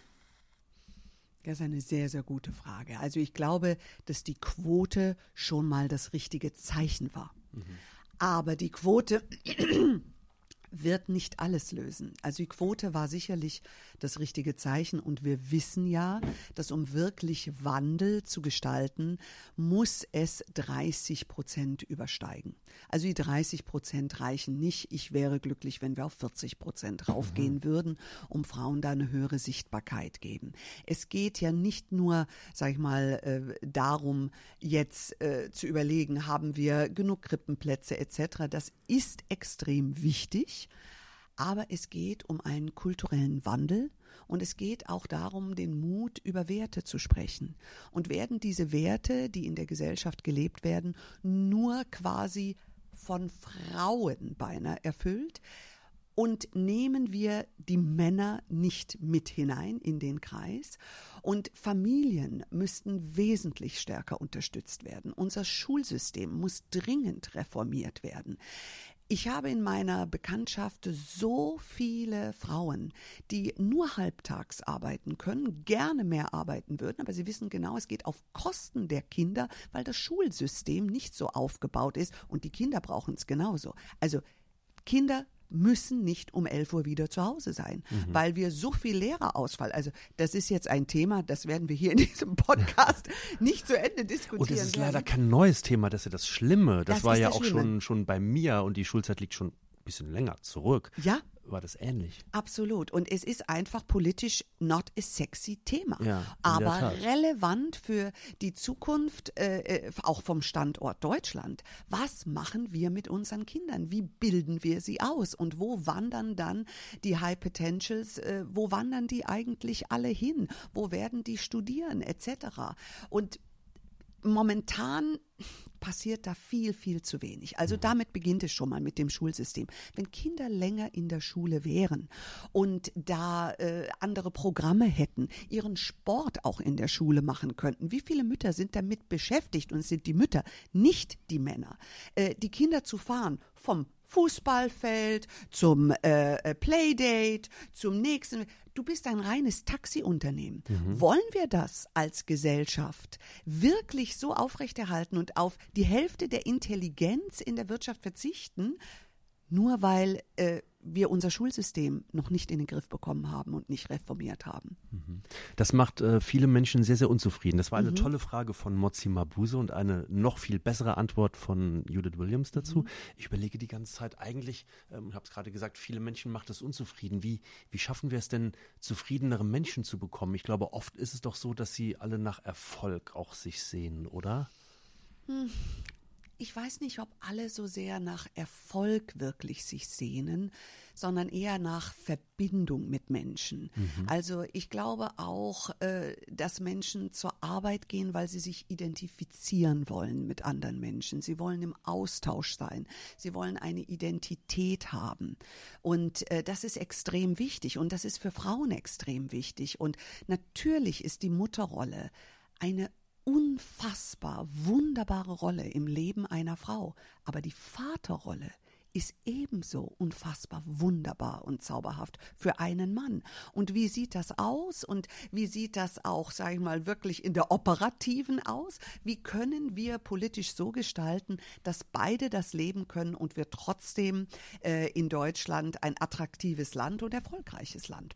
Das ist eine sehr, sehr gute Frage. Also ich glaube, dass die Quote schon mal das richtige Zeichen war. Mhm. Aber die Quote wird nicht alles lösen. Also die Quote war sicherlich das richtige Zeichen und wir wissen ja, dass um wirklich Wandel zu gestalten, muss es 30 Prozent übersteigen. Also die 30 Prozent reichen nicht. Ich wäre glücklich, wenn wir auf 40 Prozent raufgehen mhm. würden, um Frauen da eine höhere Sichtbarkeit geben. Es geht ja nicht nur, sag ich mal, äh, darum, jetzt äh, zu überlegen, haben wir genug Krippenplätze etc. Das ist extrem wichtig. Aber es geht um einen kulturellen Wandel Und es geht auch darum, den Mut, über Werte zu sprechen. Und werden diese Werte, die in der Gesellschaft gelebt werden, nur quasi von Frauen beinahe erfüllt, und nehmen wir die Männer nicht mit hinein in den Kreis. Und Familien müssten wesentlich stärker unterstützt werden. Unser Schulsystem muss dringend reformiert werden. Ich habe in meiner Bekanntschaft so viele Frauen, die nur halbtags arbeiten können, gerne mehr arbeiten würden, aber sie wissen genau, es geht auf Kosten der Kinder, weil das Schulsystem nicht so aufgebaut ist und die Kinder brauchen es genauso. Also Kinder müssen nicht um 11 Uhr wieder zu Hause sein, mhm. weil wir so viel Lehrerausfall, also das ist jetzt ein Thema, das werden wir hier in diesem Podcast nicht zu Ende diskutieren. Und das ist leider kein neues Thema, das ist ja das Schlimme. Das, das war ja auch schon, schon bei mir und die Schulzeit liegt schon ein bisschen länger zurück. Ja, war das ähnlich. Absolut. Und es ist einfach politisch not a sexy Thema, ja, aber relevant für die Zukunft, äh, äh, auch vom Standort Deutschland. Was machen wir mit unseren Kindern? Wie bilden wir sie aus? Und wo wandern dann die High Potentials? Äh, wo wandern die eigentlich alle hin? Wo werden die studieren, etc.? Und momentan passiert da viel, viel zu wenig. Also mhm. damit beginnt es schon mal mit dem Schulsystem. Wenn Kinder länger in der Schule wären und da äh, andere Programme hätten, ihren Sport auch in der Schule machen könnten, wie viele Mütter sind damit beschäftigt und sind die Mütter, nicht die Männer, äh, die Kinder zu fahren vom Fußballfeld, zum äh, äh Playdate, zum nächsten. Du bist ein reines Taxiunternehmen. Mhm. Wollen wir das als Gesellschaft wirklich so aufrechterhalten und auf die Hälfte der Intelligenz in der Wirtschaft verzichten, nur weil äh, wir unser Schulsystem noch nicht in den Griff bekommen haben und nicht reformiert haben. Mhm. Das macht äh, viele Menschen sehr, sehr unzufrieden. Das war eine mhm. tolle Frage von Mozi Mabuse und eine noch viel bessere Antwort von Judith Williams dazu. Mhm. Ich überlege die ganze Zeit eigentlich, ähm, ich habe es gerade gesagt, viele Menschen macht es unzufrieden. Wie, wie schaffen wir es denn, zufriedenere Menschen zu bekommen? Ich glaube, oft ist es doch so, dass sie alle nach Erfolg auch sich sehen, oder? Hm ich weiß nicht, ob alle so sehr nach Erfolg wirklich sich sehnen, sondern eher nach Verbindung mit Menschen. Mhm. Also ich glaube auch, äh, dass Menschen zur Arbeit gehen, weil sie sich identifizieren wollen mit anderen Menschen. Sie wollen im Austausch sein. Sie wollen eine Identität haben. Und äh, das ist extrem wichtig. Und das ist für Frauen extrem wichtig. Und natürlich ist die Mutterrolle eine unfassbar wunderbare Rolle im Leben einer Frau, aber die Vaterrolle ist ebenso unfassbar wunderbar und zauberhaft für einen Mann. Und wie sieht das aus? Und wie sieht das auch, sage ich mal, wirklich in der operativen aus? Wie können wir politisch so gestalten, dass beide das leben können und wir trotzdem äh, in Deutschland ein attraktives Land und erfolgreiches Land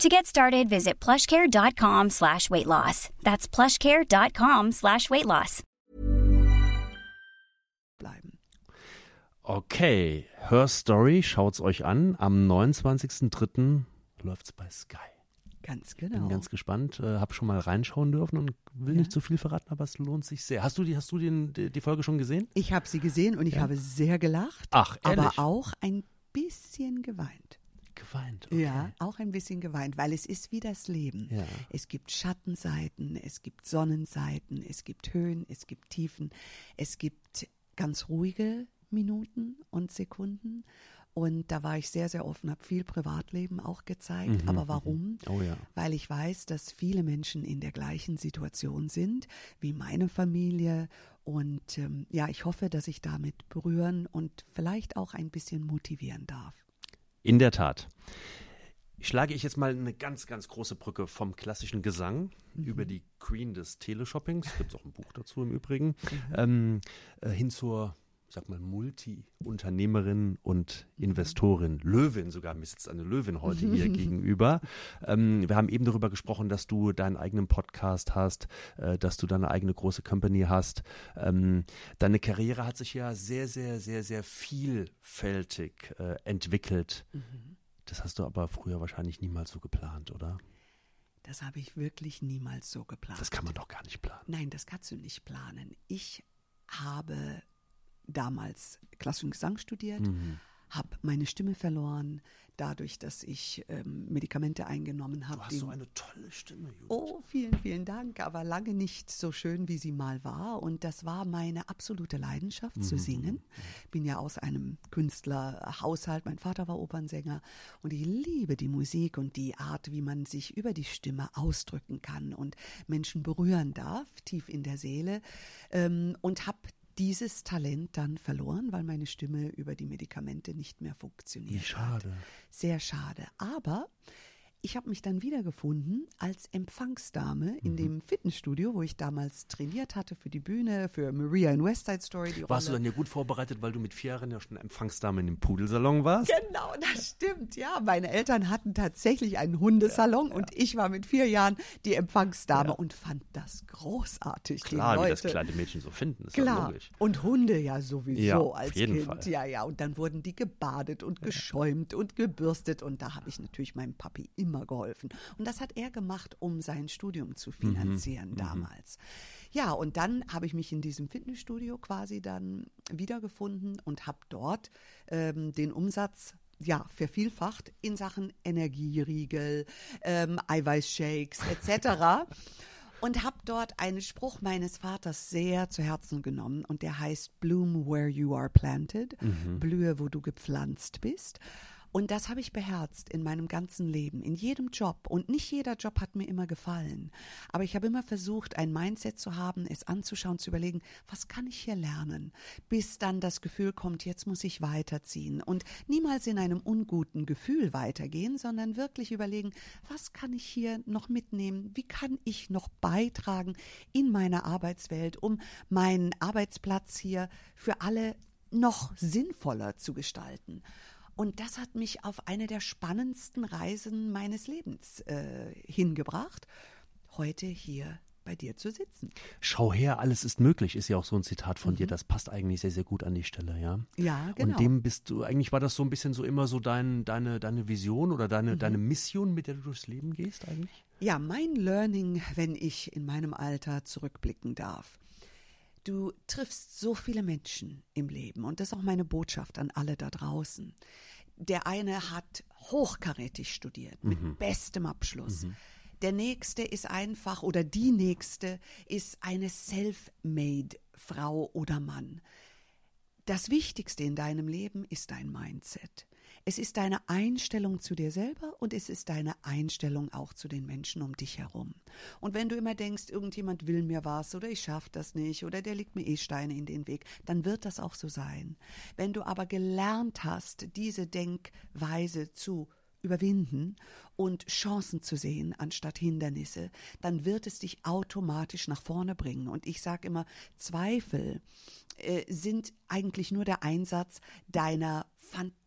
To get started, visit plushcare.com slash weight loss. That's plushcare.com slash weight loss. Bleiben. Okay, Her Story, schaut's euch an. Am 29.03. läuft's bei Sky. Ganz genau. Bin ganz gespannt, äh, habe schon mal reinschauen dürfen und will ja. nicht zu viel verraten, aber es lohnt sich sehr. Hast du die, hast du den, die, die Folge schon gesehen? Ich habe sie gesehen und ich ja. habe sehr gelacht. Ach, ehrlich? Aber auch ein bisschen geweint geweint. Okay. Ja, auch ein bisschen geweint, weil es ist wie das Leben. Ja. Es gibt Schattenseiten, es gibt Sonnenseiten, es gibt Höhen, es gibt Tiefen, es gibt ganz ruhige Minuten und Sekunden. Und da war ich sehr, sehr offen, habe viel Privatleben auch gezeigt. Mhm, Aber mhm. warum? Oh ja. Weil ich weiß, dass viele Menschen in der gleichen Situation sind wie meine Familie. Und ähm, ja, ich hoffe, dass ich damit berühren und vielleicht auch ein bisschen motivieren darf. In der Tat. Schlage ich jetzt mal eine ganz, ganz große Brücke vom klassischen Gesang mhm. über die Queen des Teleshoppings, gibt es auch ein Buch dazu im Übrigen, mhm. ähm, äh, hin zur ich sag mal, Multi-Unternehmerin und Investorin, Löwin sogar, mir sitzt eine Löwin heute hier gegenüber. Ähm, wir haben eben darüber gesprochen, dass du deinen eigenen Podcast hast, äh, dass du deine eigene große Company hast. Ähm, deine Karriere hat sich ja sehr, sehr, sehr, sehr vielfältig äh, entwickelt. Mhm. Das hast du aber früher wahrscheinlich niemals so geplant, oder? Das habe ich wirklich niemals so geplant. Das kann man doch gar nicht planen. Nein, das kannst du nicht planen. Ich habe damals klassischen Gesang studiert, Mhm. habe meine Stimme verloren, dadurch, dass ich ähm, Medikamente eingenommen habe. Du hast so eine tolle Stimme, Judith. Oh, vielen, vielen Dank, aber lange nicht so schön, wie sie mal war. Und das war meine absolute Leidenschaft zu singen. Bin ja aus einem Künstlerhaushalt. Mein Vater war Opernsänger und ich liebe die Musik und die Art, wie man sich über die Stimme ausdrücken kann und Menschen berühren darf, tief in der Seele. Ähm, und habe dieses Talent dann verloren, weil meine Stimme über die Medikamente nicht mehr funktioniert. Wie schade. Hat. Sehr schade. Aber ich habe mich dann wiedergefunden als Empfangsdame in dem Fitnessstudio, wo ich damals trainiert hatte für die Bühne, für Maria in West Side Story. Warst du Rolle. dann ja gut vorbereitet, weil du mit vier Jahren ja schon Empfangsdame in dem Pudelsalon warst? Genau, das stimmt. Ja, meine Eltern hatten tatsächlich einen Hundesalon und ich war mit vier Jahren die Empfangsdame und fand das großartig. Klar, wie das kleine Mädchen so finden, ist ja Klar. logisch. Und Hunde ja sowieso Ja, auf als jeden Kind. Fall. Ja, ja. Und dann wurden die gebadet und geschäumt und gebürstet. Und da habe ich natürlich meinem Papi immer geholfen. Und das hat er gemacht, um sein Studium zu finanzieren damals. Ja, und dann habe ich mich in diesem Fitnessstudio quasi dann wiedergefunden und habe dort ähm, den Umsatz ja, vervielfacht in Sachen Energieriegel, ähm, Eiweißshakes etc. und habe dort einen Spruch meines Vaters sehr zu Herzen genommen und der heißt Bloom where you are planted, blühe, wo du gepflanzt bist. Und das habe ich beherzt in meinem ganzen Leben, in jedem Job. Und nicht jeder Job hat mir immer gefallen. Aber ich habe immer versucht, ein Mindset zu haben, es anzuschauen, zu überlegen, was kann ich hier lernen? Bis dann das Gefühl kommt, jetzt muss ich weiterziehen. Und niemals in einem unguten Gefühl weitergehen, sondern wirklich überlegen, was kann ich hier noch mitnehmen? Wie kann ich noch beitragen in meiner Arbeitswelt, um meinen Arbeitsplatz hier für alle noch sinnvoller zu gestalten? Und das hat mich auf eine der spannendsten Reisen meines Lebens äh, hingebracht, heute hier bei dir zu sitzen. Schau her, alles ist möglich, ist ja auch so ein Zitat von dir. Das passt eigentlich sehr, sehr gut an die Stelle, ja. Ja, genau. Und dem bist du, eigentlich war das so ein bisschen so immer so dein, deine, deine Vision oder deine, Mhm. deine Mission, mit der du durchs Leben gehst eigentlich? Ja, mein Learning, wenn ich in meinem Alter zurückblicken darf. Du triffst so viele Menschen im Leben und das ist auch meine Botschaft an alle da draußen. Der eine hat hochkarätig studiert, mit bestem Abschluss. Der nächste ist einfach oder die nächste ist eine self-made Frau oder Mann. Das Wichtigste in deinem Leben ist dein Mindset. Es ist deine Einstellung zu dir selber und es ist deine Einstellung auch zu den Menschen um dich herum. Und wenn du immer denkst, irgendjemand will mir was oder ich schaffe das nicht oder der legt mir eh Steine in den Weg, dann wird das auch so sein. Wenn du aber gelernt hast, diese Denkweise zu überwinden und Chancen zu sehen anstatt Hindernisse, dann wird es dich automatisch nach vorne bringen. Und ich sage immer, Zweifel äh, sind eigentlich nur der Einsatz deiner fantastischen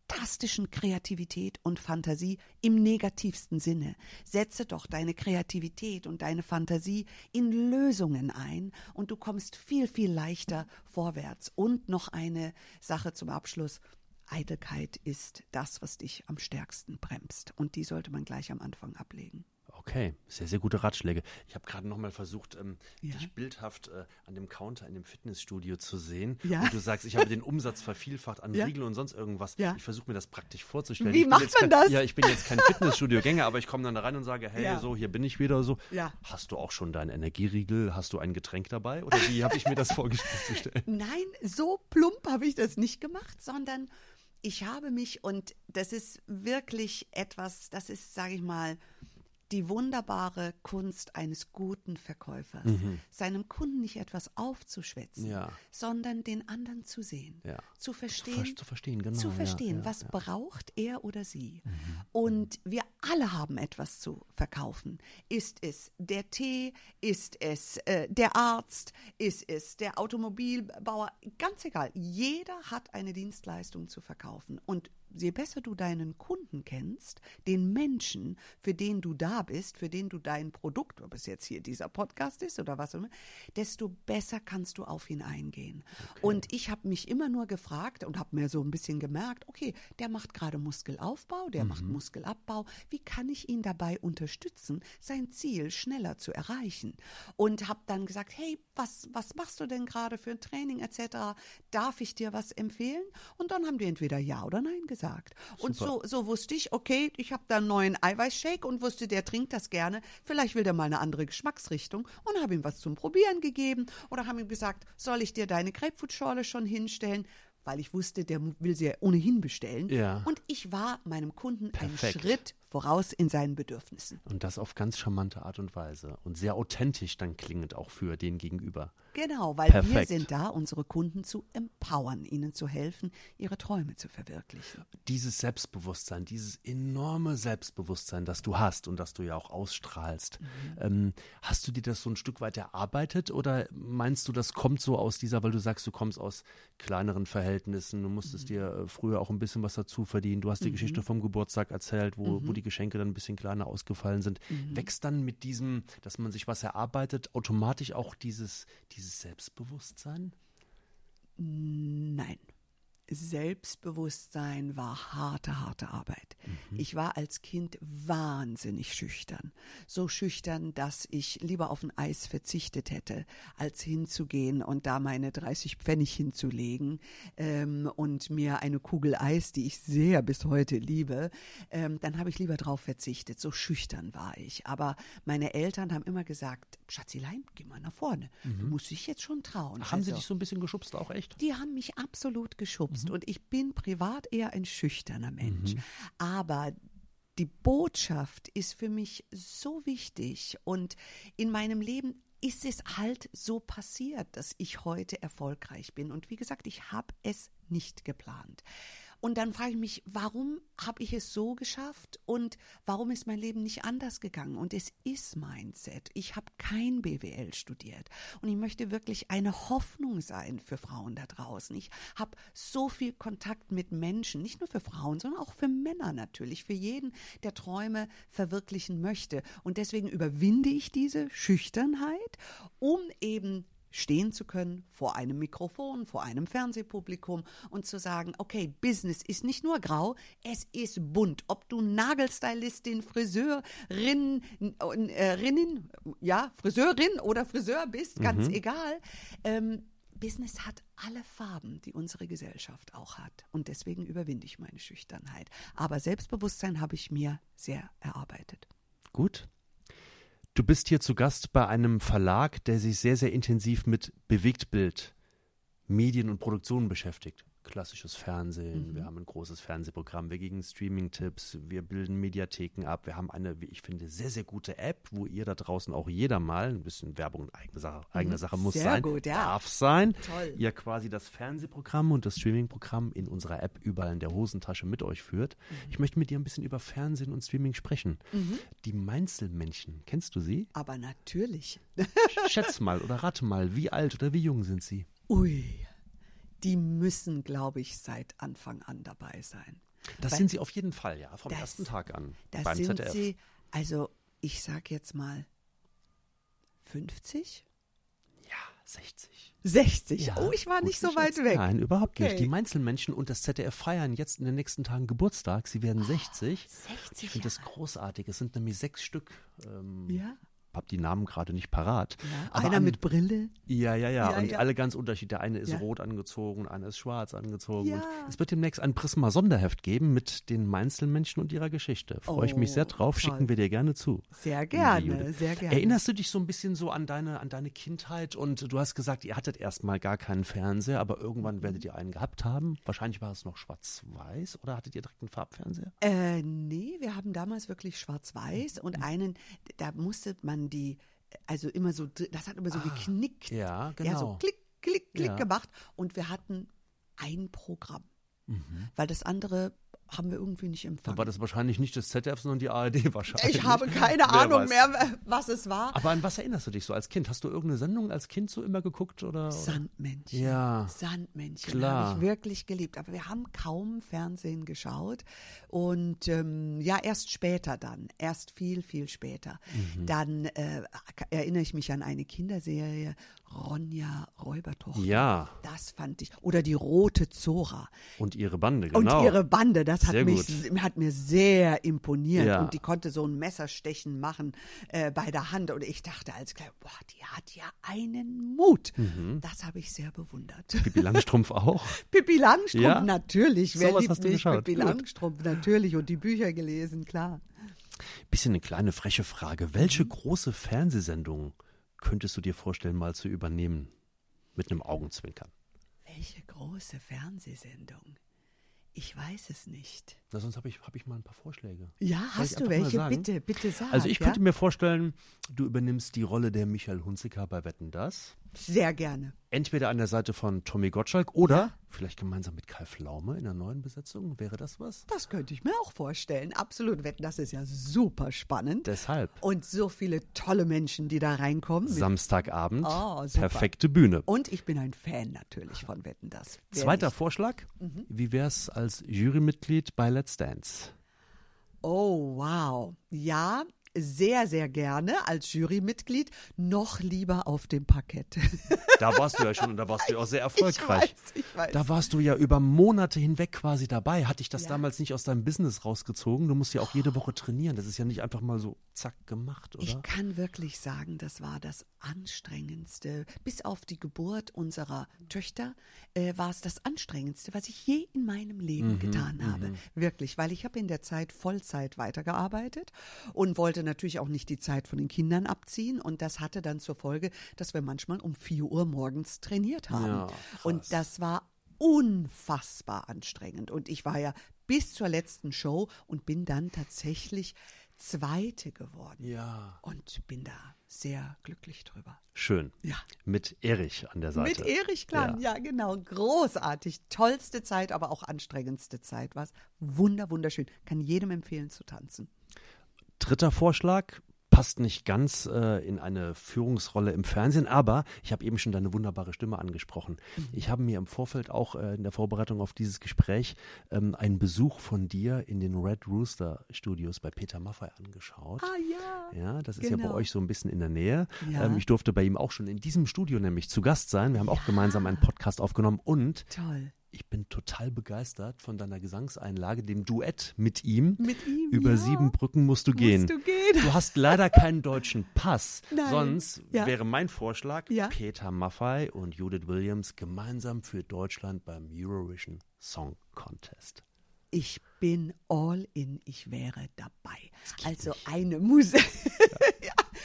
Kreativität und Fantasie im negativsten Sinne. Setze doch deine Kreativität und deine Fantasie in Lösungen ein und du kommst viel, viel leichter vorwärts. Und noch eine Sache zum Abschluss. Eitelkeit ist das, was dich am stärksten bremst. Und die sollte man gleich am Anfang ablegen. Okay, sehr, sehr gute Ratschläge. Ich habe gerade nochmal versucht, ähm, Ja. dich bildhaft äh, an dem Counter in dem Fitnessstudio zu sehen. Ja. Und du sagst, ich habe den Umsatz vervielfacht an Ja. Riegel und sonst irgendwas. Ja. Ich versuche mir das praktisch vorzustellen. Wie macht man kein, das? Ja, ich bin jetzt kein Fitnessstudio-Gänger, aber ich komme dann da rein und sage, hey, so, hier bin ich wieder so. Ja. Hast du auch schon deinen Energieriegel? Hast du ein Getränk dabei? Oder wie habe ich mir das vorzustellen? Nein, so plump habe ich das nicht gemacht, sondern ich habe mich, und das ist wirklich etwas, das ist, sage ich mal, die wunderbare Kunst eines guten Verkäufers, seinem Kunden nicht etwas aufzuschwätzen, Mhm. Ja. sondern den anderen zu sehen, Ja. zu Zu, verstehen, ver zu verstehen, genau. zu verstehen, ja, was. Mhm. braucht er oder sie. Und wir alle haben etwas zu verkaufen. Ist es der Tee? Ist es äh, der Arzt? Ist es der Automobilbauer? Ganz egal. Jeder hat eine Dienstleistung zu verkaufen. Und je besser du deinen Kunden kennst, den Menschen, für den du da bist, für den du dein Produkt, ob es jetzt hier dieser Podcast ist oder was auch immer, desto besser kannst du auf ihn eingehen. Okay. Und ich habe mich immer nur gefragt und habe mir so ein bisschen gemerkt, okay, der macht gerade Muskelaufbau, der mhm. macht Muskelabbau. Wie kann ich ihn dabei unterstützen, sein Ziel schneller zu erreichen? Und habe dann gesagt, hey, was, was machst du denn gerade für ein Training etc.? Darf ich dir was empfehlen? Und dann haben die entweder Ja oder Nein gesagt gesagt. Und so, so wusste ich, okay, ich habe da einen neuen Eiweißshake und wusste, der trinkt das gerne. Vielleicht will der mal eine andere Geschmacksrichtung und habe ihm was zum Probieren gegeben oder habe ihm gesagt, soll ich dir deine Grapefruitschorle schon hinstellen? Weil ich wusste, der will sie ja ohnehin bestellen. Ja. Und ich war meinem Kunden Perfekt. einen Schritt voraus in seinen Bedürfnissen. Und das auf ganz charmante Art und Weise und sehr authentisch dann klingend auch für den Gegenüber. Genau, weil Perfekt. wir sind da, unsere Kunden zu empowern, ihnen zu helfen, ihre Träume zu verwirklichen. Dieses Selbstbewusstsein, dieses enorme Selbstbewusstsein, das du hast und das du ja auch ausstrahlst, mhm. ähm, hast du dir das so ein Stück weit erarbeitet oder meinst du, das kommt so aus dieser, weil du sagst, du kommst aus kleineren Verhältnissen, du musstest mhm. dir äh, früher auch ein bisschen was dazu verdienen, du hast die mhm. Geschichte vom Geburtstag erzählt, wo, wo die die Geschenke dann ein bisschen kleiner ausgefallen sind, mhm. wächst dann mit diesem, dass man sich was erarbeitet, automatisch auch dieses, dieses Selbstbewusstsein? Nein. Selbstbewusstsein war harte, harte Arbeit. Mhm. Ich war als Kind wahnsinnig schüchtern. So schüchtern, dass ich lieber auf ein Eis verzichtet hätte, als hinzugehen und da meine 30 Pfennig hinzulegen ähm, und mir eine Kugel Eis, die ich sehr bis heute liebe, ähm, dann habe ich lieber drauf verzichtet. So schüchtern war ich. Aber meine Eltern haben immer gesagt, Schatzilein, geh mal nach vorne. Mhm. Du musst dich jetzt schon trauen. Ach, haben also, sie dich so ein bisschen geschubst auch echt? Die haben mich absolut geschubst selbst. Mhm. Und ich bin privat eher ein schüchterner Mensch. Mhm. Aber die Botschaft ist für mich so wichtig und in meinem Leben ist es halt so passiert, dass ich heute erfolgreich bin. Und wie gesagt, ich habe es nicht geplant. Und dann frage ich mich, warum habe ich es so geschafft und warum ist mein Leben nicht anders gegangen? Und es ist Mindset. Ich habe kein BWL studiert und ich möchte wirklich eine Hoffnung sein für Frauen da draußen. Ich habe so viel Kontakt mit Menschen, nicht nur für Frauen, sondern auch für Männer natürlich, für jeden, der Träume verwirklichen möchte. Und deswegen überwinde ich diese Schüchternheit, um eben stehen zu können vor einem Mikrofon, vor einem Fernsehpublikum und zu sagen, okay, Business ist nicht nur grau, es ist bunt. Ob du Nagelstylistin, Friseurin, äh, Rinnen, ja, Friseurin oder Friseur bist, ganz mhm. egal. Ähm, Business hat alle Farben, die unsere Gesellschaft auch hat. Und deswegen überwinde ich meine Schüchternheit. Aber Selbstbewusstsein habe ich mir sehr erarbeitet. Gut, Du bist hier zu Gast bei einem Verlag, der sich sehr, sehr intensiv mit Bewegtbild, Medien und Produktionen beschäftigt klassisches Fernsehen, mhm. wir haben ein großes Fernsehprogramm, wir geben Streaming-Tipps, wir bilden Mediatheken ab, wir haben eine, wie ich finde, sehr, sehr gute App, wo ihr da draußen auch jeder mal, ein bisschen Werbung eigene Sache, eigene mhm. Sache muss sehr sein, gut, ja. darf sein, Toll. ihr quasi das Fernsehprogramm und das Streaming-Programm in unserer App überall in der Hosentasche mit euch führt. Mhm. Ich möchte mit dir ein bisschen über Fernsehen und Streaming sprechen. Mhm. Die Mainzelmännchen, kennst du sie? Aber natürlich. Schätz mal oder rate mal, wie alt oder wie jung sind sie? Ui die müssen, glaube ich, seit Anfang an dabei sein. Das Weil, sind sie auf jeden Fall, ja, vom das, ersten Tag an das beim sind ZDF. Sie, also ich sage jetzt mal 50? Ja, 60. 60? Ja, oh, ich war nicht so weit weg. Nein, überhaupt okay. nicht. Die Mainzelmännchen und das ZDF feiern jetzt in den nächsten Tagen Geburtstag. Sie werden 60. Oh, 60 ich finde das großartig. Es sind nämlich sechs Stück. Ähm, ja habe die Namen gerade nicht parat. Ja, einer an, mit Brille. Ja, ja, ja. ja und ja. alle ganz unterschiedlich. Der eine ist rot angezogen, einer ist schwarz angezogen. Und es wird demnächst ein Prisma-Sonderheft geben mit den Mainzelmännchen und ihrer Geschichte. Freue oh, ich mich sehr drauf. Toll. Schicken wir dir gerne zu. Sehr gerne, sehr gerne. Erinnerst du dich so ein bisschen so an deine, an deine Kindheit? Und du hast gesagt, ihr hattet erstmal gar keinen Fernseher, aber irgendwann mhm. werdet ihr einen gehabt haben. Wahrscheinlich war es noch schwarz-weiß oder hattet ihr direkt einen Farbfernseher? Äh, nee, wir haben damals wirklich schwarz-weiß und mhm. einen, da musste man man die, also immer so, das hat immer so ah, geknickt. Ja, genau. Ja, so klick, klick, klick ja. gemacht. Und wir hatten ein Programm. Mhm. Weil das andere haben wir irgendwie nicht empfangen. war das wahrscheinlich nicht das ZDF, sondern die ARD wahrscheinlich. ich habe keine Wer Ahnung weiß. mehr, was es war. Aber an was erinnerst du dich so als Kind? Hast du irgendeine Sendung als Kind so immer geguckt? Oder, oder? Sandmännchen. Ja. Sandmännchen Klar. habe ich wirklich geliebt. Aber wir haben kaum Fernsehen geschaut. Und ähm, ja, erst später dann. Erst viel, viel später. Mhm. Dann äh, erinnere ich mich an eine Kinderserie, Ronja Räubertochter. Ja, Das fand ich. Oder die Rote Zora. und ihre Bande, genau. Und ihre Bande, das hat, Sehr mich, gut. hat mir sehr imponiert. Ja. Und die konnte so ein Messerstechen machen äh, bei der Hand. Und ich dachte als Kleiner, boah, die hat ja einen Mut. Mhm. Das habe ich sehr bewundert. Pippi Langstrumpf auch. Pippi Langstrumpf, Ja? natürlich. Wer Sowas liebt hast du nicht geschaut. Pippi Gut. Langstrumpf, natürlich. Und die Bücher gelesen, klar. Bisschen eine kleine freche Frage. Welche große Fernsehsendung könntest du dir vorstellen, mal zu übernehmen? Mit einem Augenzwinkern. Welche große Fernsehsendung. Ich weiß es nicht. Na, sonst habe ich, hab ich mal ein paar Vorschläge. Ja, Soll hast du welche? Bitte, bitte sag. Also ich ja? könnte mir vorstellen, du übernimmst die Rolle der Michael Hunziker bei Wetten Das. Sehr gerne. Entweder an der Seite von Tommy Gottschalk oder vielleicht gemeinsam mit Kai Pflaume in der neuen Besetzung. Wäre das was? Das könnte ich mir auch vorstellen. Absolut. Wetten, das ist ja super spannend. Deshalb. Und so viele tolle Menschen, die da reinkommen. Samstagabend. Oh, super. perfekte Bühne. Und ich bin ein Fan natürlich von Wetten, das. Wer Zweiter nicht? Vorschlag. Mhm. Wie wär's als Jurymitglied bei Let's Dance? Oh, wow. Ja, sehr, sehr gerne als Jurymitglied. Noch lieber auf dem Parkett. Da warst du ja schon und da warst du ja auch sehr erfolgreich. Ich weiß, ich weiß. Da warst du ja über Monate hinweg quasi dabei. Hatte ich das Ja. damals nicht aus deinem Business rausgezogen? Du musst ja auch jede Woche trainieren. Das ist ja nicht einfach mal so zack gemacht, oder? Ich kann wirklich sagen, das war das anstrengendste. Bis auf die Geburt unserer Töchter äh, war es das anstrengendste, was ich je in meinem Mhm, Leben getan habe. Wirklich, weil ich habe in der Zeit Vollzeit weitergearbeitet und wollte natürlich auch nicht die Zeit von den Kindern abziehen. Und das hatte dann zur Folge, dass wir manchmal um 4 Uhr morgens trainiert haben. Ja, und das war unfassbar anstrengend. Und ich war ja bis zur letzten Show und bin dann tatsächlich Zweite geworden. Ja. Und bin da sehr glücklich drüber. Schön. Ja. Mit Erich an der Seite. Mit Erich Klan, ja. genau. Großartig. Tollste Zeit, aber auch anstrengendste Zeit. War wunder, wunderschön. Kann jedem empfehlen zu tanzen. Dritter Vorschlag passt nicht ganz äh, in eine Führungsrolle im Fernsehen, aber ich habe eben schon deine wunderbare Stimme angesprochen. Mhm. Ich habe mir im Vorfeld auch äh, in der Vorbereitung auf dieses Gespräch ähm, einen Besuch von dir in den Red Rooster Studios bei Peter Maffay angeschaut. Ah ja. Ja, das ist ja bei Genau. euch so ein bisschen in der Nähe. Ja. Ähm, ich durfte bei ihm auch schon in diesem Studio nämlich zu Gast sein. Wir haben auch gemeinsam einen Podcast aufgenommen und Toll. Ich bin total begeistert von deiner Gesangseinlage, dem Duett mit ihm. Mit ihm, Über ja. sieben Brücken musst du gehen. du gehen. Du hast leider keinen deutschen Pass. Nein. Sonst Ja. wäre mein Vorschlag, Ja. Peter Maffay und Judith Williams gemeinsam für Deutschland beim Eurovision Song Contest. Ich bin all in. Ich wäre dabei. Also eine Musik.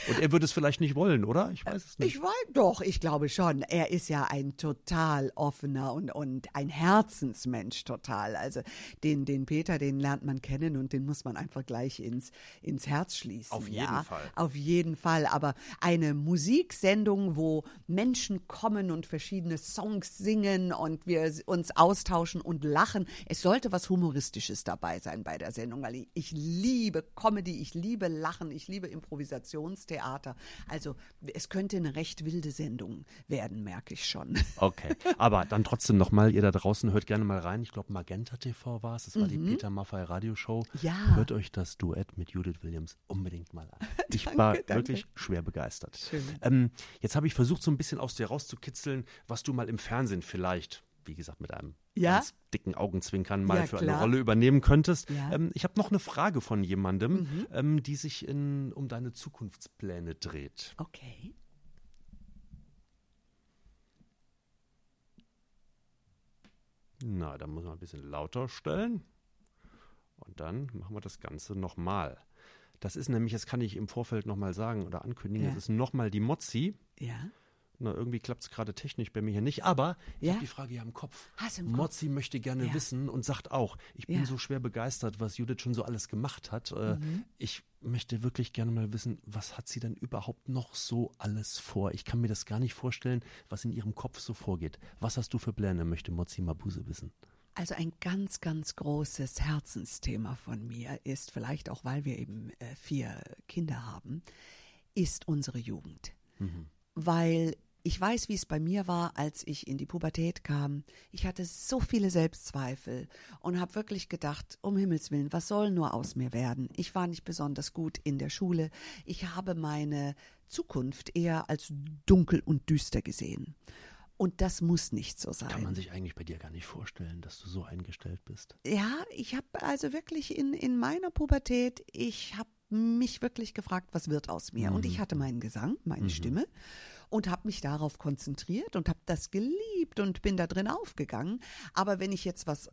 Und er würde es vielleicht nicht wollen, oder? Ich weiß es nicht. Ich weiß doch, ich glaube schon. Er ist ja ein total offener und, und ein Herzensmensch total. Also den, den Peter, den lernt man kennen und den muss man einfach gleich ins, ins Herz schließen. Auf jeden ja? Fall. Auf jeden Fall. Aber eine Musiksendung, wo Menschen kommen und verschiedene Songs singen und wir uns austauschen und lachen. Es sollte was Humoristisches dabei sein bei der Sendung, weil ich, ich liebe Comedy, ich liebe Lachen, ich liebe Improvisationstheater. Also es könnte eine recht wilde Sendung werden, merke ich schon. Okay, aber dann trotzdem nochmal, ihr da draußen hört gerne mal rein. Ich glaube, Magenta TV war es. Das war die Peter Maffay Radioshow. Mhm. Ja. Hört euch das Duett mit Judith Williams unbedingt mal an. Ich Danke, war danke. wirklich schwer begeistert. Schön. Ähm, jetzt habe ich versucht, so ein bisschen aus dir rauszukitzeln, was du mal im Fernsehen vielleicht, wie gesagt, mit einem Ja? ganz dicken Augenzwinkern mal Ja, für klar. eine Rolle übernehmen könntest. Ja. Mhm. Ähm, ich habe noch eine Frage von jemandem, ähm, die sich in, um deine Zukunftspläne dreht. Okay. Na, da muss man ein bisschen lauter stellen. Und dann machen wir das Ganze nochmal. Das ist nämlich, das kann ich im Vorfeld nochmal sagen oder ankündigen, Ja. das ist nochmal die Mozzi. Ja. Na, irgendwie klappt es gerade technisch bei mir hier nicht, aber ich Ja? habe die Frage ja im Kopf. Hast im Kopf? Mozzi möchte gerne Ja. wissen und sagt auch, ich bin Ja. so schwer begeistert, was Judith schon so alles gemacht hat. Äh, Mhm. Ich möchte wirklich gerne mal wissen, was hat sie denn überhaupt noch so alles vor? Ich kann mir das gar nicht vorstellen, was in ihrem Kopf so vorgeht. Was hast du für Pläne, möchte Mozzi Mabuse wissen. Also ein ganz, ganz großes Herzensthema von mir ist, vielleicht auch weil wir eben äh, vier Kinder haben, ist unsere Jugend. Mhm. Weil ich weiß, wie es bei mir war, als ich in die Pubertät kam. Ich hatte so viele Selbstzweifel und habe wirklich gedacht, um Himmels willen, was soll nur aus mir werden? Ich war nicht besonders gut in der Schule. Ich habe meine Zukunft eher als dunkel und düster gesehen. Und das muss nicht so sein. Kann man sich eigentlich bei dir gar nicht vorstellen, dass du so eingestellt bist? Ja, ich habe also wirklich in, in meiner Pubertät, ich habe mich wirklich gefragt, was wird aus mir? Mhm. Und ich mhm. hatte meinen Gesang, meine mhm. Stimme und habe mich darauf konzentriert und habe das geliebt und bin da drin aufgegangen. Aber wenn ich jetzt was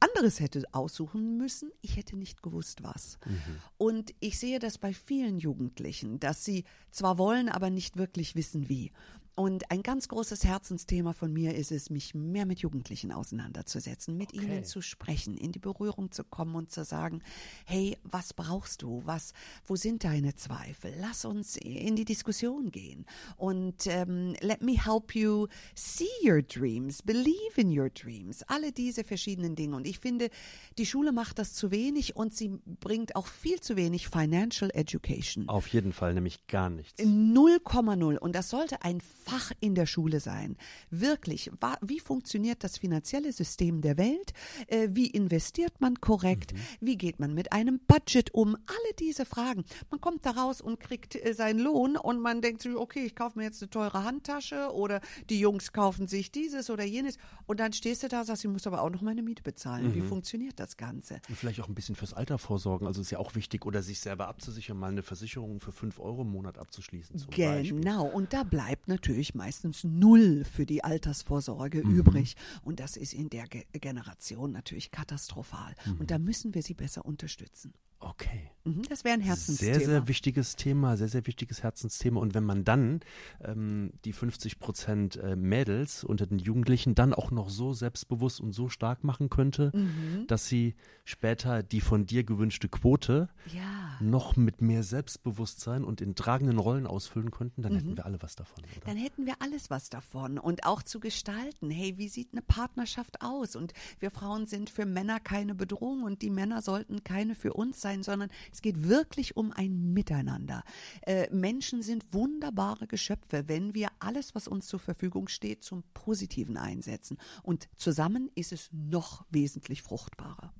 anderes hätte aussuchen müssen, ich hätte nicht gewusst, was. Mhm. Und ich sehe das bei vielen Jugendlichen, dass sie zwar wollen, aber nicht wirklich wissen, wie. Und ein ganz großes Herzensthema von mir ist es, mich mehr mit Jugendlichen auseinanderzusetzen, mit okay. ihnen zu sprechen, in die Berührung zu kommen und zu sagen, hey, was brauchst du? Was, wo sind deine Zweifel? Lass uns in die Diskussion gehen. Und ähm, let me help you see your dreams, believe in your dreams. Alle diese verschiedenen Dinge. Und ich finde, die Schule macht das zu wenig und sie bringt auch viel zu wenig Financial Education. Auf jeden Fall, nämlich gar nichts. 0,0. Und das sollte ein Fach in der Schule sein. Wirklich, wie funktioniert das finanzielle System der Welt? Äh, wie investiert man korrekt? Mhm. Wie geht man mit einem Budget um? Alle diese Fragen. Man kommt da raus und kriegt äh, seinen Lohn und man denkt sich, okay, ich kaufe mir jetzt eine teure Handtasche oder die Jungs kaufen sich dieses oder jenes und dann stehst du da und sagst, ich muss aber auch noch meine Miete bezahlen. Mhm. Wie funktioniert das Ganze? Und vielleicht auch ein bisschen fürs Alter vorsorgen. Also ist ja auch wichtig oder sich selber abzusichern, mal eine Versicherung für 5 Euro im Monat abzuschließen. genau. Beispiel. Und da bleibt natürlich natürlich meistens null für die Altersvorsorge mhm. übrig. Und das ist in der Ge Generation natürlich katastrophal. Mhm. Und da müssen wir sie besser unterstützen. Okay. Mhm, das wäre ein Herzensthema. Sehr, sehr wichtiges Thema, sehr, sehr wichtiges Herzensthema. Und wenn man dann ähm, die 50 Prozent äh, Mädels unter den Jugendlichen dann auch noch so selbstbewusst und so stark machen könnte, mhm. dass sie später die von dir gewünschte Quote ja. Noch mit mehr Selbstbewusstsein und in tragenden Rollen ausfüllen könnten, dann mhm. hätten wir alle was davon, oder? Dann hätten wir alles was davon. Und auch zu gestalten, hey, wie sieht eine Partnerschaft aus? Und wir Frauen sind für Männer keine Bedrohung und die Männer sollten keine für uns sein sondern es geht wirklich um ein Miteinander. Äh, Menschen sind wunderbare Geschöpfe, wenn wir alles, was uns zur Verfügung steht, zum Positiven einsetzen. Und zusammen ist es noch wesentlich fruchtbarer.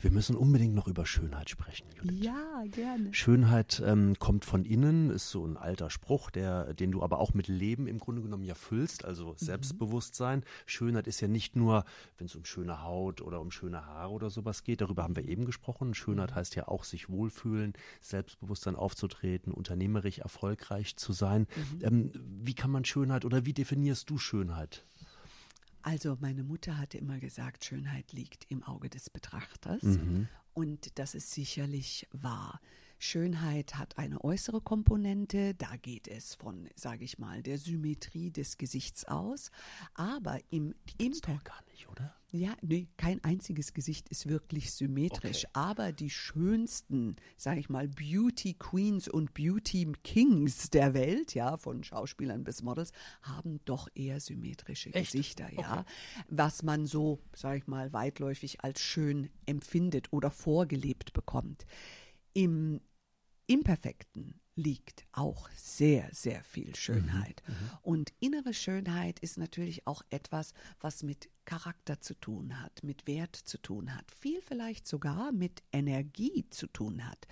Wir müssen unbedingt noch über Schönheit sprechen. Judith. Ja, gerne. Schönheit ähm, kommt von innen, ist so ein alter Spruch, der, den du aber auch mit Leben im Grunde genommen ja füllst, also mhm. Selbstbewusstsein. Schönheit ist ja nicht nur, wenn es um schöne Haut oder um schöne Haare oder sowas geht, darüber haben wir eben gesprochen. Schönheit mhm. heißt ja auch sich wohlfühlen, Selbstbewusstsein aufzutreten, unternehmerisch erfolgreich zu sein. Mhm. Ähm, wie kann man Schönheit oder wie definierst du Schönheit? Also meine Mutter hatte immer gesagt, Schönheit liegt im Auge des Betrachters. Mhm. Und das ist sicherlich wahr. Schönheit hat eine äußere Komponente, da geht es von, sage ich mal, der Symmetrie des Gesichts aus, aber im Impact gar nicht, oder? Ja, nee, kein einziges Gesicht ist wirklich symmetrisch, okay. aber die schönsten, sage ich mal, Beauty Queens und Beauty Kings der Welt, ja, von Schauspielern bis Models, haben doch eher symmetrische Echt? Gesichter, ja, okay. was man so, sage ich mal, weitläufig als schön empfindet oder vorgelebt bekommt. Im Imperfekten liegt auch sehr, sehr viel Schönheit. Mhm, mhm, und innere Schönheit ist natürlich auch etwas, was mit Charakter zu tun hat, mit Wert zu tun hat, viel vielleicht sogar mit Energie zu tun hat.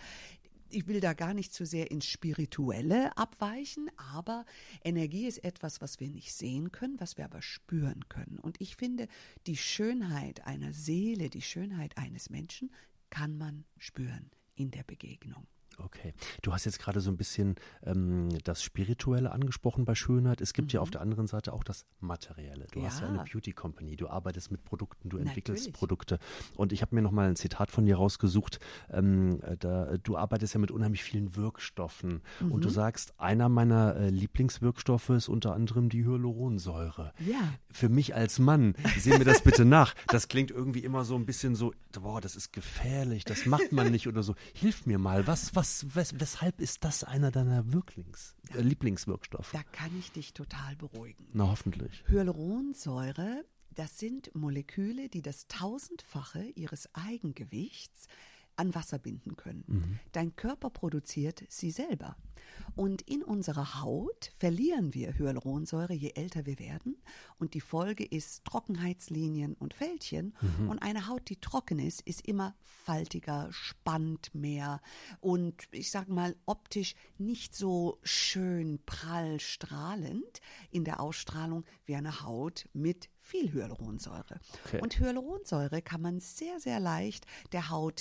Ich will da gar nicht zu sehr ins Spirituelle abweichen, aber Energie ist etwas, was wir nicht sehen können, was wir aber spüren können. Und ich finde, die Schönheit einer Seele, die Schönheit eines Menschen kann man spüren in der Begegnung. Okay. Du hast jetzt gerade so ein bisschen ähm, das Spirituelle angesprochen bei Schönheit. Es gibt mhm. ja auf der anderen Seite auch das Materielle. Du ja. hast ja eine Beauty Company, du arbeitest mit Produkten, du entwickelst Natürlich. Produkte. Und ich habe mir nochmal ein Zitat von dir rausgesucht. Ähm, da, du arbeitest ja mit unheimlich vielen Wirkstoffen. Mhm. Und du mhm. sagst, einer meiner äh, Lieblingswirkstoffe ist unter anderem die Hyaluronsäure. Ja. Für mich als Mann, seh mir das bitte nach. Das klingt irgendwie immer so ein bisschen so, boah, das ist gefährlich, das macht man nicht oder so. Hilf mir mal, was, was was, wes, weshalb ist das einer deiner Wirklings, äh, Lieblingswirkstoffe? Da kann ich dich total beruhigen. Na, hoffentlich. Hyaluronsäure Das sind Moleküle, die das tausendfache ihres Eigengewichts an Wasser binden können. Dein Körper produziert sie selber. Und in unserer Haut verlieren wir Hyaluronsäure, je älter wir werden. Und die Folge ist Trockenheitslinien und Fältchen. Und eine Haut, die trocken ist, ist immer faltiger, spannt mehr und ich sage mal optisch nicht so schön prall strahlend in der Ausstrahlung wie eine Haut mit viel Hyaluronsäure. Okay. Und Hyaluronsäure kann man sehr, sehr leicht der Haut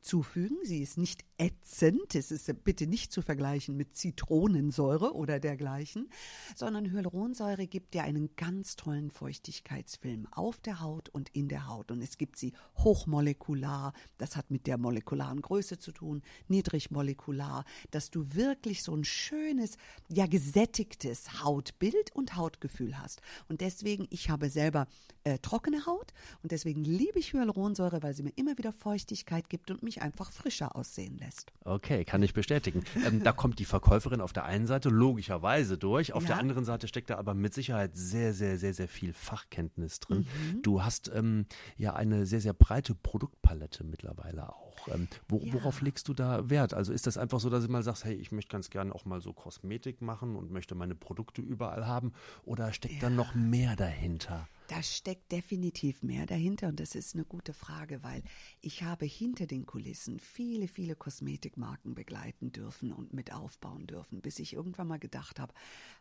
hinzufügen. Sie ist nicht ätzend, es ist bitte nicht zu vergleichen mit Zitronensäure oder dergleichen, sondern Hyaluronsäure gibt ja einen ganz tollen Feuchtigkeitsfilm auf der Haut und in der Haut. Und es gibt sie hochmolekular, das hat mit der molekularen Größe zu tun, niedrigmolekular, dass du wirklich so ein schönes, ja gesättigtes Hautbild und Hautgefühl hast. Und deswegen, ich habe selber äh, trockene Haut und deswegen liebe ich Hyaluronsäure, weil sie mir immer wieder Feuchtigkeit gibt und mich einfach frischer aussehen lässt. Okay, kann ich bestätigen. Ähm, da kommt die Verkäuferin auf der einen Seite logischerweise durch, auf Ja. der anderen Seite steckt da aber mit Sicherheit sehr, sehr, sehr, sehr viel Fachkenntnis drin. Mhm. Du hast ähm, ja eine sehr, sehr breite Produktpalette mittlerweile auch. Ähm, wo, Ja. Worauf legst du da Wert? Also ist das einfach so, dass du mal sagst, hey, ich möchte ganz gerne auch mal so Kosmetik machen und möchte meine Produkte überall haben? Oder steckt da noch mehr dahinter? Da steckt definitiv mehr dahinter und das ist eine gute Frage, weil ich habe hinter den Kulissen viele, viele Kosmetikmarken begleiten dürfen und mit aufbauen dürfen, bis ich irgendwann mal gedacht habe,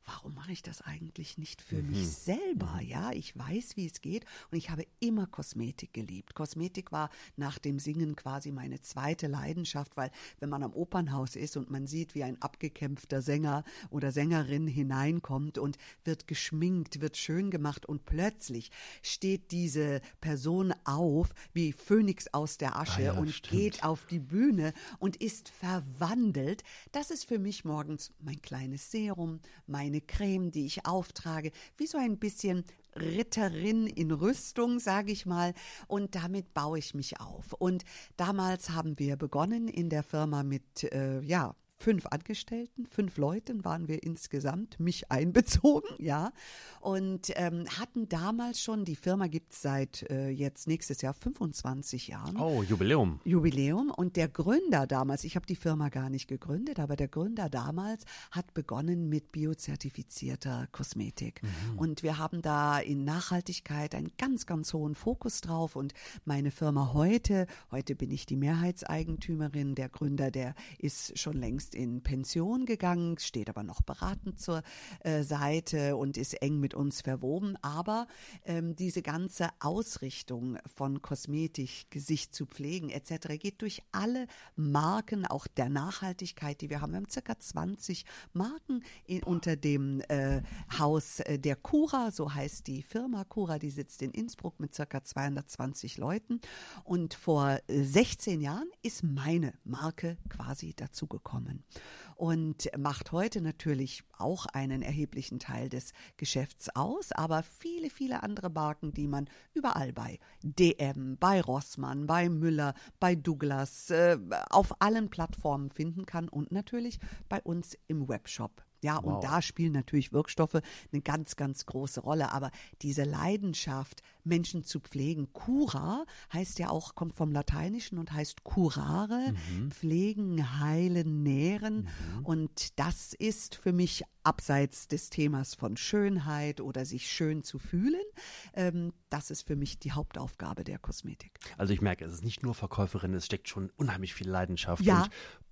warum mache ich das eigentlich nicht für mich selber? Ja, ich weiß, wie es geht und ich habe immer Kosmetik geliebt. Kosmetik war nach dem Singen quasi meine zweite Leidenschaft, weil wenn man am Opernhaus ist und man sieht, wie ein abgekämpfter Sänger oder Sängerin hineinkommt und wird geschminkt, wird schön gemacht und plötzlich steht diese Person auf wie Phönix aus der Asche Ah ja, und stimmt. geht auf die Bühne und ist verwandelt. Das ist für mich morgens mein kleines Serum, meine Creme, die ich auftrage, wie so ein bisschen Ritterin in Rüstung, sage ich mal. Und damit baue ich mich auf. Und damals haben wir begonnen in der Firma mit, äh, ja, fünf Angestellten, fünf Leuten waren wir insgesamt, mich einbezogen, ja, und ähm, hatten damals schon, die Firma gibt es seit äh, jetzt nächstes Jahr 25 Jahren. Oh, Jubiläum. Jubiläum und der Gründer damals, ich habe die Firma gar nicht gegründet, aber der Gründer damals hat begonnen mit biozertifizierter Kosmetik. Und wir haben da in Nachhaltigkeit einen ganz, ganz hohen Fokus drauf und meine Firma heute, heute bin ich die Mehrheitseigentümerin, der Gründer, der ist schon längst in Pension gegangen, steht aber noch beratend zur äh, Seite und ist eng mit uns verwoben, aber ähm, diese ganze Ausrichtung von Kosmetik, Gesicht zu pflegen etc. geht durch alle Marken, auch der Nachhaltigkeit, die wir haben. Wir haben circa 20 Marken in, unter dem äh, Haus äh, der Cura, so heißt die Firma Cura, die sitzt in Innsbruck mit circa 220 Leuten. Und vor äh, 16 Jahren ist meine Marke quasi dazugekommen und macht heute natürlich auch einen erheblichen Teil des Geschäfts aus, aber viele, viele andere Marken, die man überall bei DM, bei Rossmann, bei Müller, bei Douglas, äh, auf allen Plattformen finden kann und natürlich bei uns im Webshop. Ja, und Wow. da spielen natürlich Wirkstoffe eine ganz, ganz große Rolle. Aber diese Leidenschaft, Menschen zu pflegen, cura heißt ja auch, kommt vom Lateinischen und heißt curare, pflegen, heilen, nähren. Und das ist für mich abseits des Themas von Schönheit oder sich schön zu fühlen, ähm, das ist für mich die Hauptaufgabe der Kosmetik. Also ich merke, es ist nicht nur Verkäuferin, es steckt schon unheimlich viel Leidenschaft Ja. und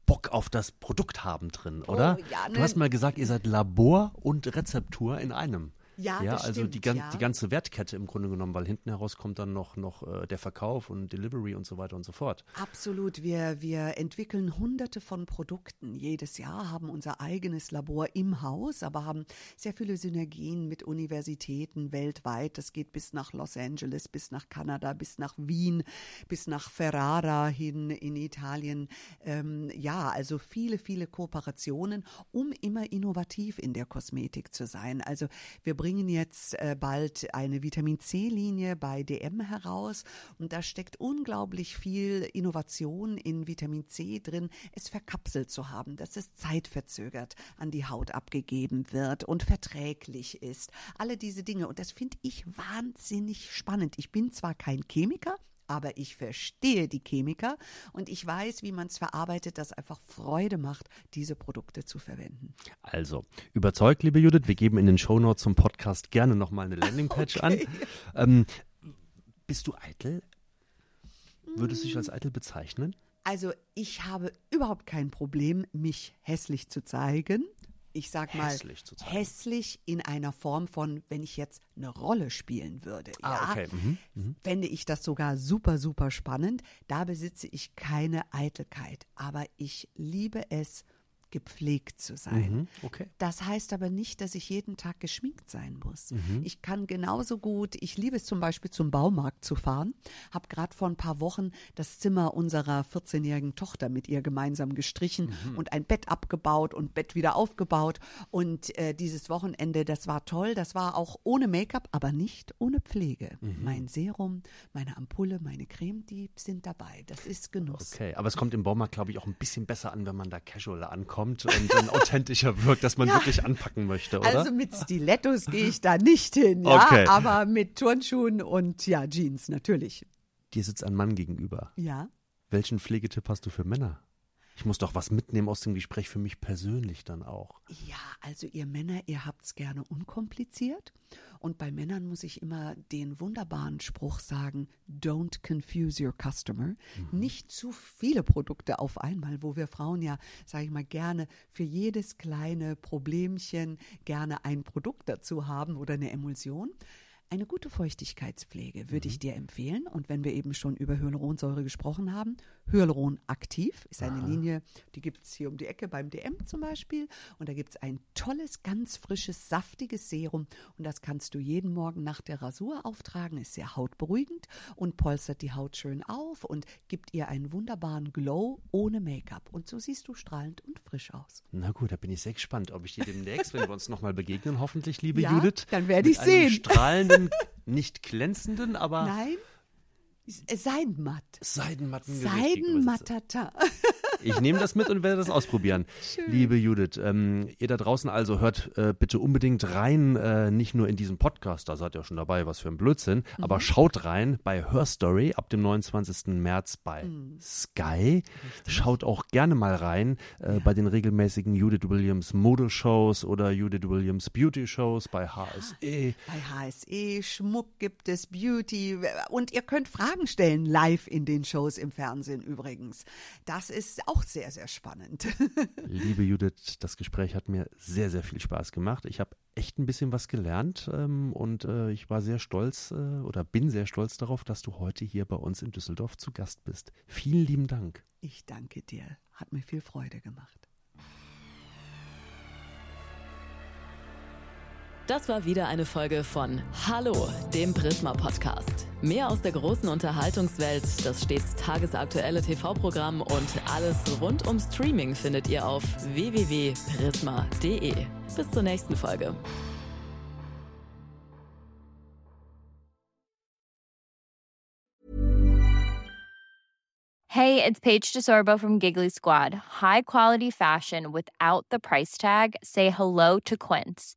Bock auf das Produkt haben drin, oder? ja, du ne- hast mal gesagt, ihr seid Labor und Rezeptur in einem. Ja, ja also die, stimmt, gan ja. die ganze Wertkette im Grunde genommen, weil hinten heraus kommt dann noch, noch äh, der Verkauf und Delivery und so weiter und so fort. Absolut. Wir, wir entwickeln hunderte von Produkten jedes Jahr, haben unser eigenes Labor im Haus, aber haben sehr viele Synergien mit Universitäten weltweit. Das geht bis nach Los Angeles, bis nach Kanada, bis nach Wien, bis nach Ferrara hin in Italien. Ähm, ja, also viele, viele Kooperationen, um immer innovativ in der Kosmetik zu sein. Also wir bringen bringen jetzt äh, bald eine Vitamin C-Linie bei DM heraus und da steckt unglaublich viel Innovation in Vitamin C drin, es verkapselt zu haben, dass es zeitverzögert an die Haut abgegeben wird und verträglich ist. Alle diese Dinge und das finde ich wahnsinnig spannend. Ich bin zwar kein Chemiker, aber ich verstehe die Chemiker und ich weiß, wie man es verarbeitet, das einfach Freude macht, diese Produkte zu verwenden. Also, überzeugt, liebe Judith, wir geben in den Shownotes zum Podcast gerne nochmal eine Landingpage okay. an. Ähm, bist du eitel? Würdest du dich als eitel bezeichnen? Also, ich habe überhaupt kein Problem, mich hässlich zu zeigen ich sag mal, hässlich, hässlich, in einer Form von, wenn ich jetzt eine Rolle spielen würde. Ah, ja, okay. Mhm. Mhm. Fände ich das sogar super, super spannend. Da besitze ich keine Eitelkeit, aber ich liebe es, gepflegt zu sein. Mhm, okay. Das heißt aber nicht, dass ich jeden Tag geschminkt sein muss. Mhm. Ich kann genauso gut, ich liebe es zum Beispiel zum Baumarkt zu fahren, habe gerade vor ein paar Wochen das Zimmer unserer 14-jährigen Tochter mit ihr gemeinsam gestrichen mhm. und ein Bett abgebaut und Bett wieder aufgebaut. Und äh, dieses Wochenende, das war toll, das war auch ohne Make-up, aber nicht ohne Pflege. Mhm. Mein Serum, meine Ampulle, meine Creme, die sind dabei. Das ist Genuss. Okay, aber es kommt im Baumarkt, glaube ich, auch ein bisschen besser an, wenn man da casual ankommt kommt und dann authentischer wirkt, dass man ja. wirklich anpacken möchte, oder? Also mit Stilettos gehe ich da nicht hin, ja, okay. aber mit Turnschuhen und ja, Jeans natürlich. Dir sitzt ein Mann gegenüber. Ja. Welchen Pflegetipp hast du für Männer? Ich muss doch was mitnehmen aus dem Gespräch für mich persönlich dann auch. Ja, also ihr Männer, ihr habt es gerne unkompliziert. Und bei Männern muss ich immer den wunderbaren Spruch sagen, don't confuse your customer. Mhm. Nicht zu viele Produkte auf einmal, wo wir Frauen ja, sage ich mal, gerne für jedes kleine Problemchen gerne ein Produkt dazu haben oder eine Emulsion. Eine gute Feuchtigkeitspflege würde mhm. ich dir empfehlen. Und wenn wir eben schon über Hyaluronsäure gesprochen haben, Hyaluron aktiv ist eine Aha. Linie, die gibt es hier um die Ecke beim DM zum Beispiel. Und da gibt es ein tolles, ganz frisches, saftiges Serum. Und das kannst du jeden Morgen nach der Rasur auftragen. Ist sehr hautberuhigend und polstert die Haut schön auf und gibt ihr einen wunderbaren Glow ohne Make-up. Und so siehst du strahlend und frisch aus. Na gut, da bin ich sehr gespannt, ob ich dir demnächst, wenn wir uns nochmal begegnen, hoffentlich, liebe ja, Judith, dann werde ich sehen. strahlenden nicht glänzenden, aber. Nein. Seidenmatt. Seidenmatten. Seidenmattata. Ich nehme das mit und werde das ausprobieren. Schön. Liebe Judith, ähm, ihr da draußen also hört äh, bitte unbedingt rein, äh, nicht nur in diesem Podcast, da seid ihr schon dabei, was für ein Blödsinn, mhm. aber schaut rein bei Her Story ab dem 29. März bei mhm. Sky. Richtig. Schaut auch gerne mal rein äh, ja. bei den regelmäßigen Judith Williams Modeshows oder Judith Williams Beauty Shows bei HSE. Bei HSE, Schmuck gibt es, Beauty und ihr könnt Fragen stellen live in den Shows im Fernsehen übrigens. Das ist auch sehr, sehr spannend. Liebe Judith, das Gespräch hat mir sehr, sehr viel Spaß gemacht. Ich habe echt ein bisschen was gelernt ähm, und äh, ich war sehr stolz äh, oder bin sehr stolz darauf, dass du heute hier bei uns in Düsseldorf zu Gast bist. Vielen lieben Dank. Ich danke dir. Hat mir viel Freude gemacht. Das war wieder eine Folge von Hallo, dem Prisma Podcast. Mehr aus der großen Unterhaltungswelt, das stets tagesaktuelle TV-Programm und alles rund um Streaming findet ihr auf www.prisma.de. Bis zur nächsten Folge. Hey, it's Paige DeSorbo from Giggly Squad. High quality fashion without the price tag. Say hello to Quince.